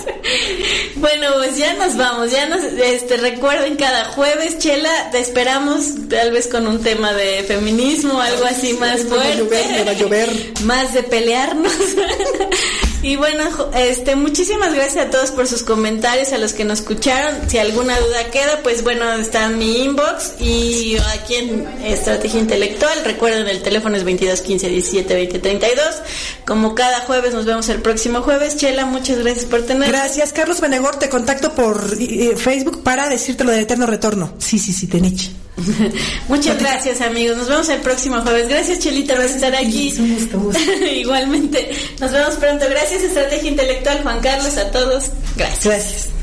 bueno, pues ya nos vamos, ya nos, este, recuerden cada jueves, Chela, te esperamos tal vez con un tema de feminismo, algo así más fuerte. Va a llover, va a llover. Más de pelearnos. Y bueno, este, muchísimas gracias a todos por sus comentarios, a los que nos escucharon. Si alguna duda queda, pues bueno, está en mi inbox y aquí en Estrategia Intelectual. Recuerden, el teléfono es 22 15 17 20 32. Como cada jueves, nos vemos el próximo jueves. Chela, muchas gracias por tener. Gracias, Carlos Benegor. Te contacto por eh, Facebook para decirte lo del eterno retorno. Sí, sí, sí, Teniche. Muchas gracias, amigos. Nos vemos el próximo jueves. Gracias, Chelita, por estar aquí. Igualmente. Nos vemos pronto. Gracias, Estrategia Intelectual, Juan Carlos, a todos. Gracias. Gracias.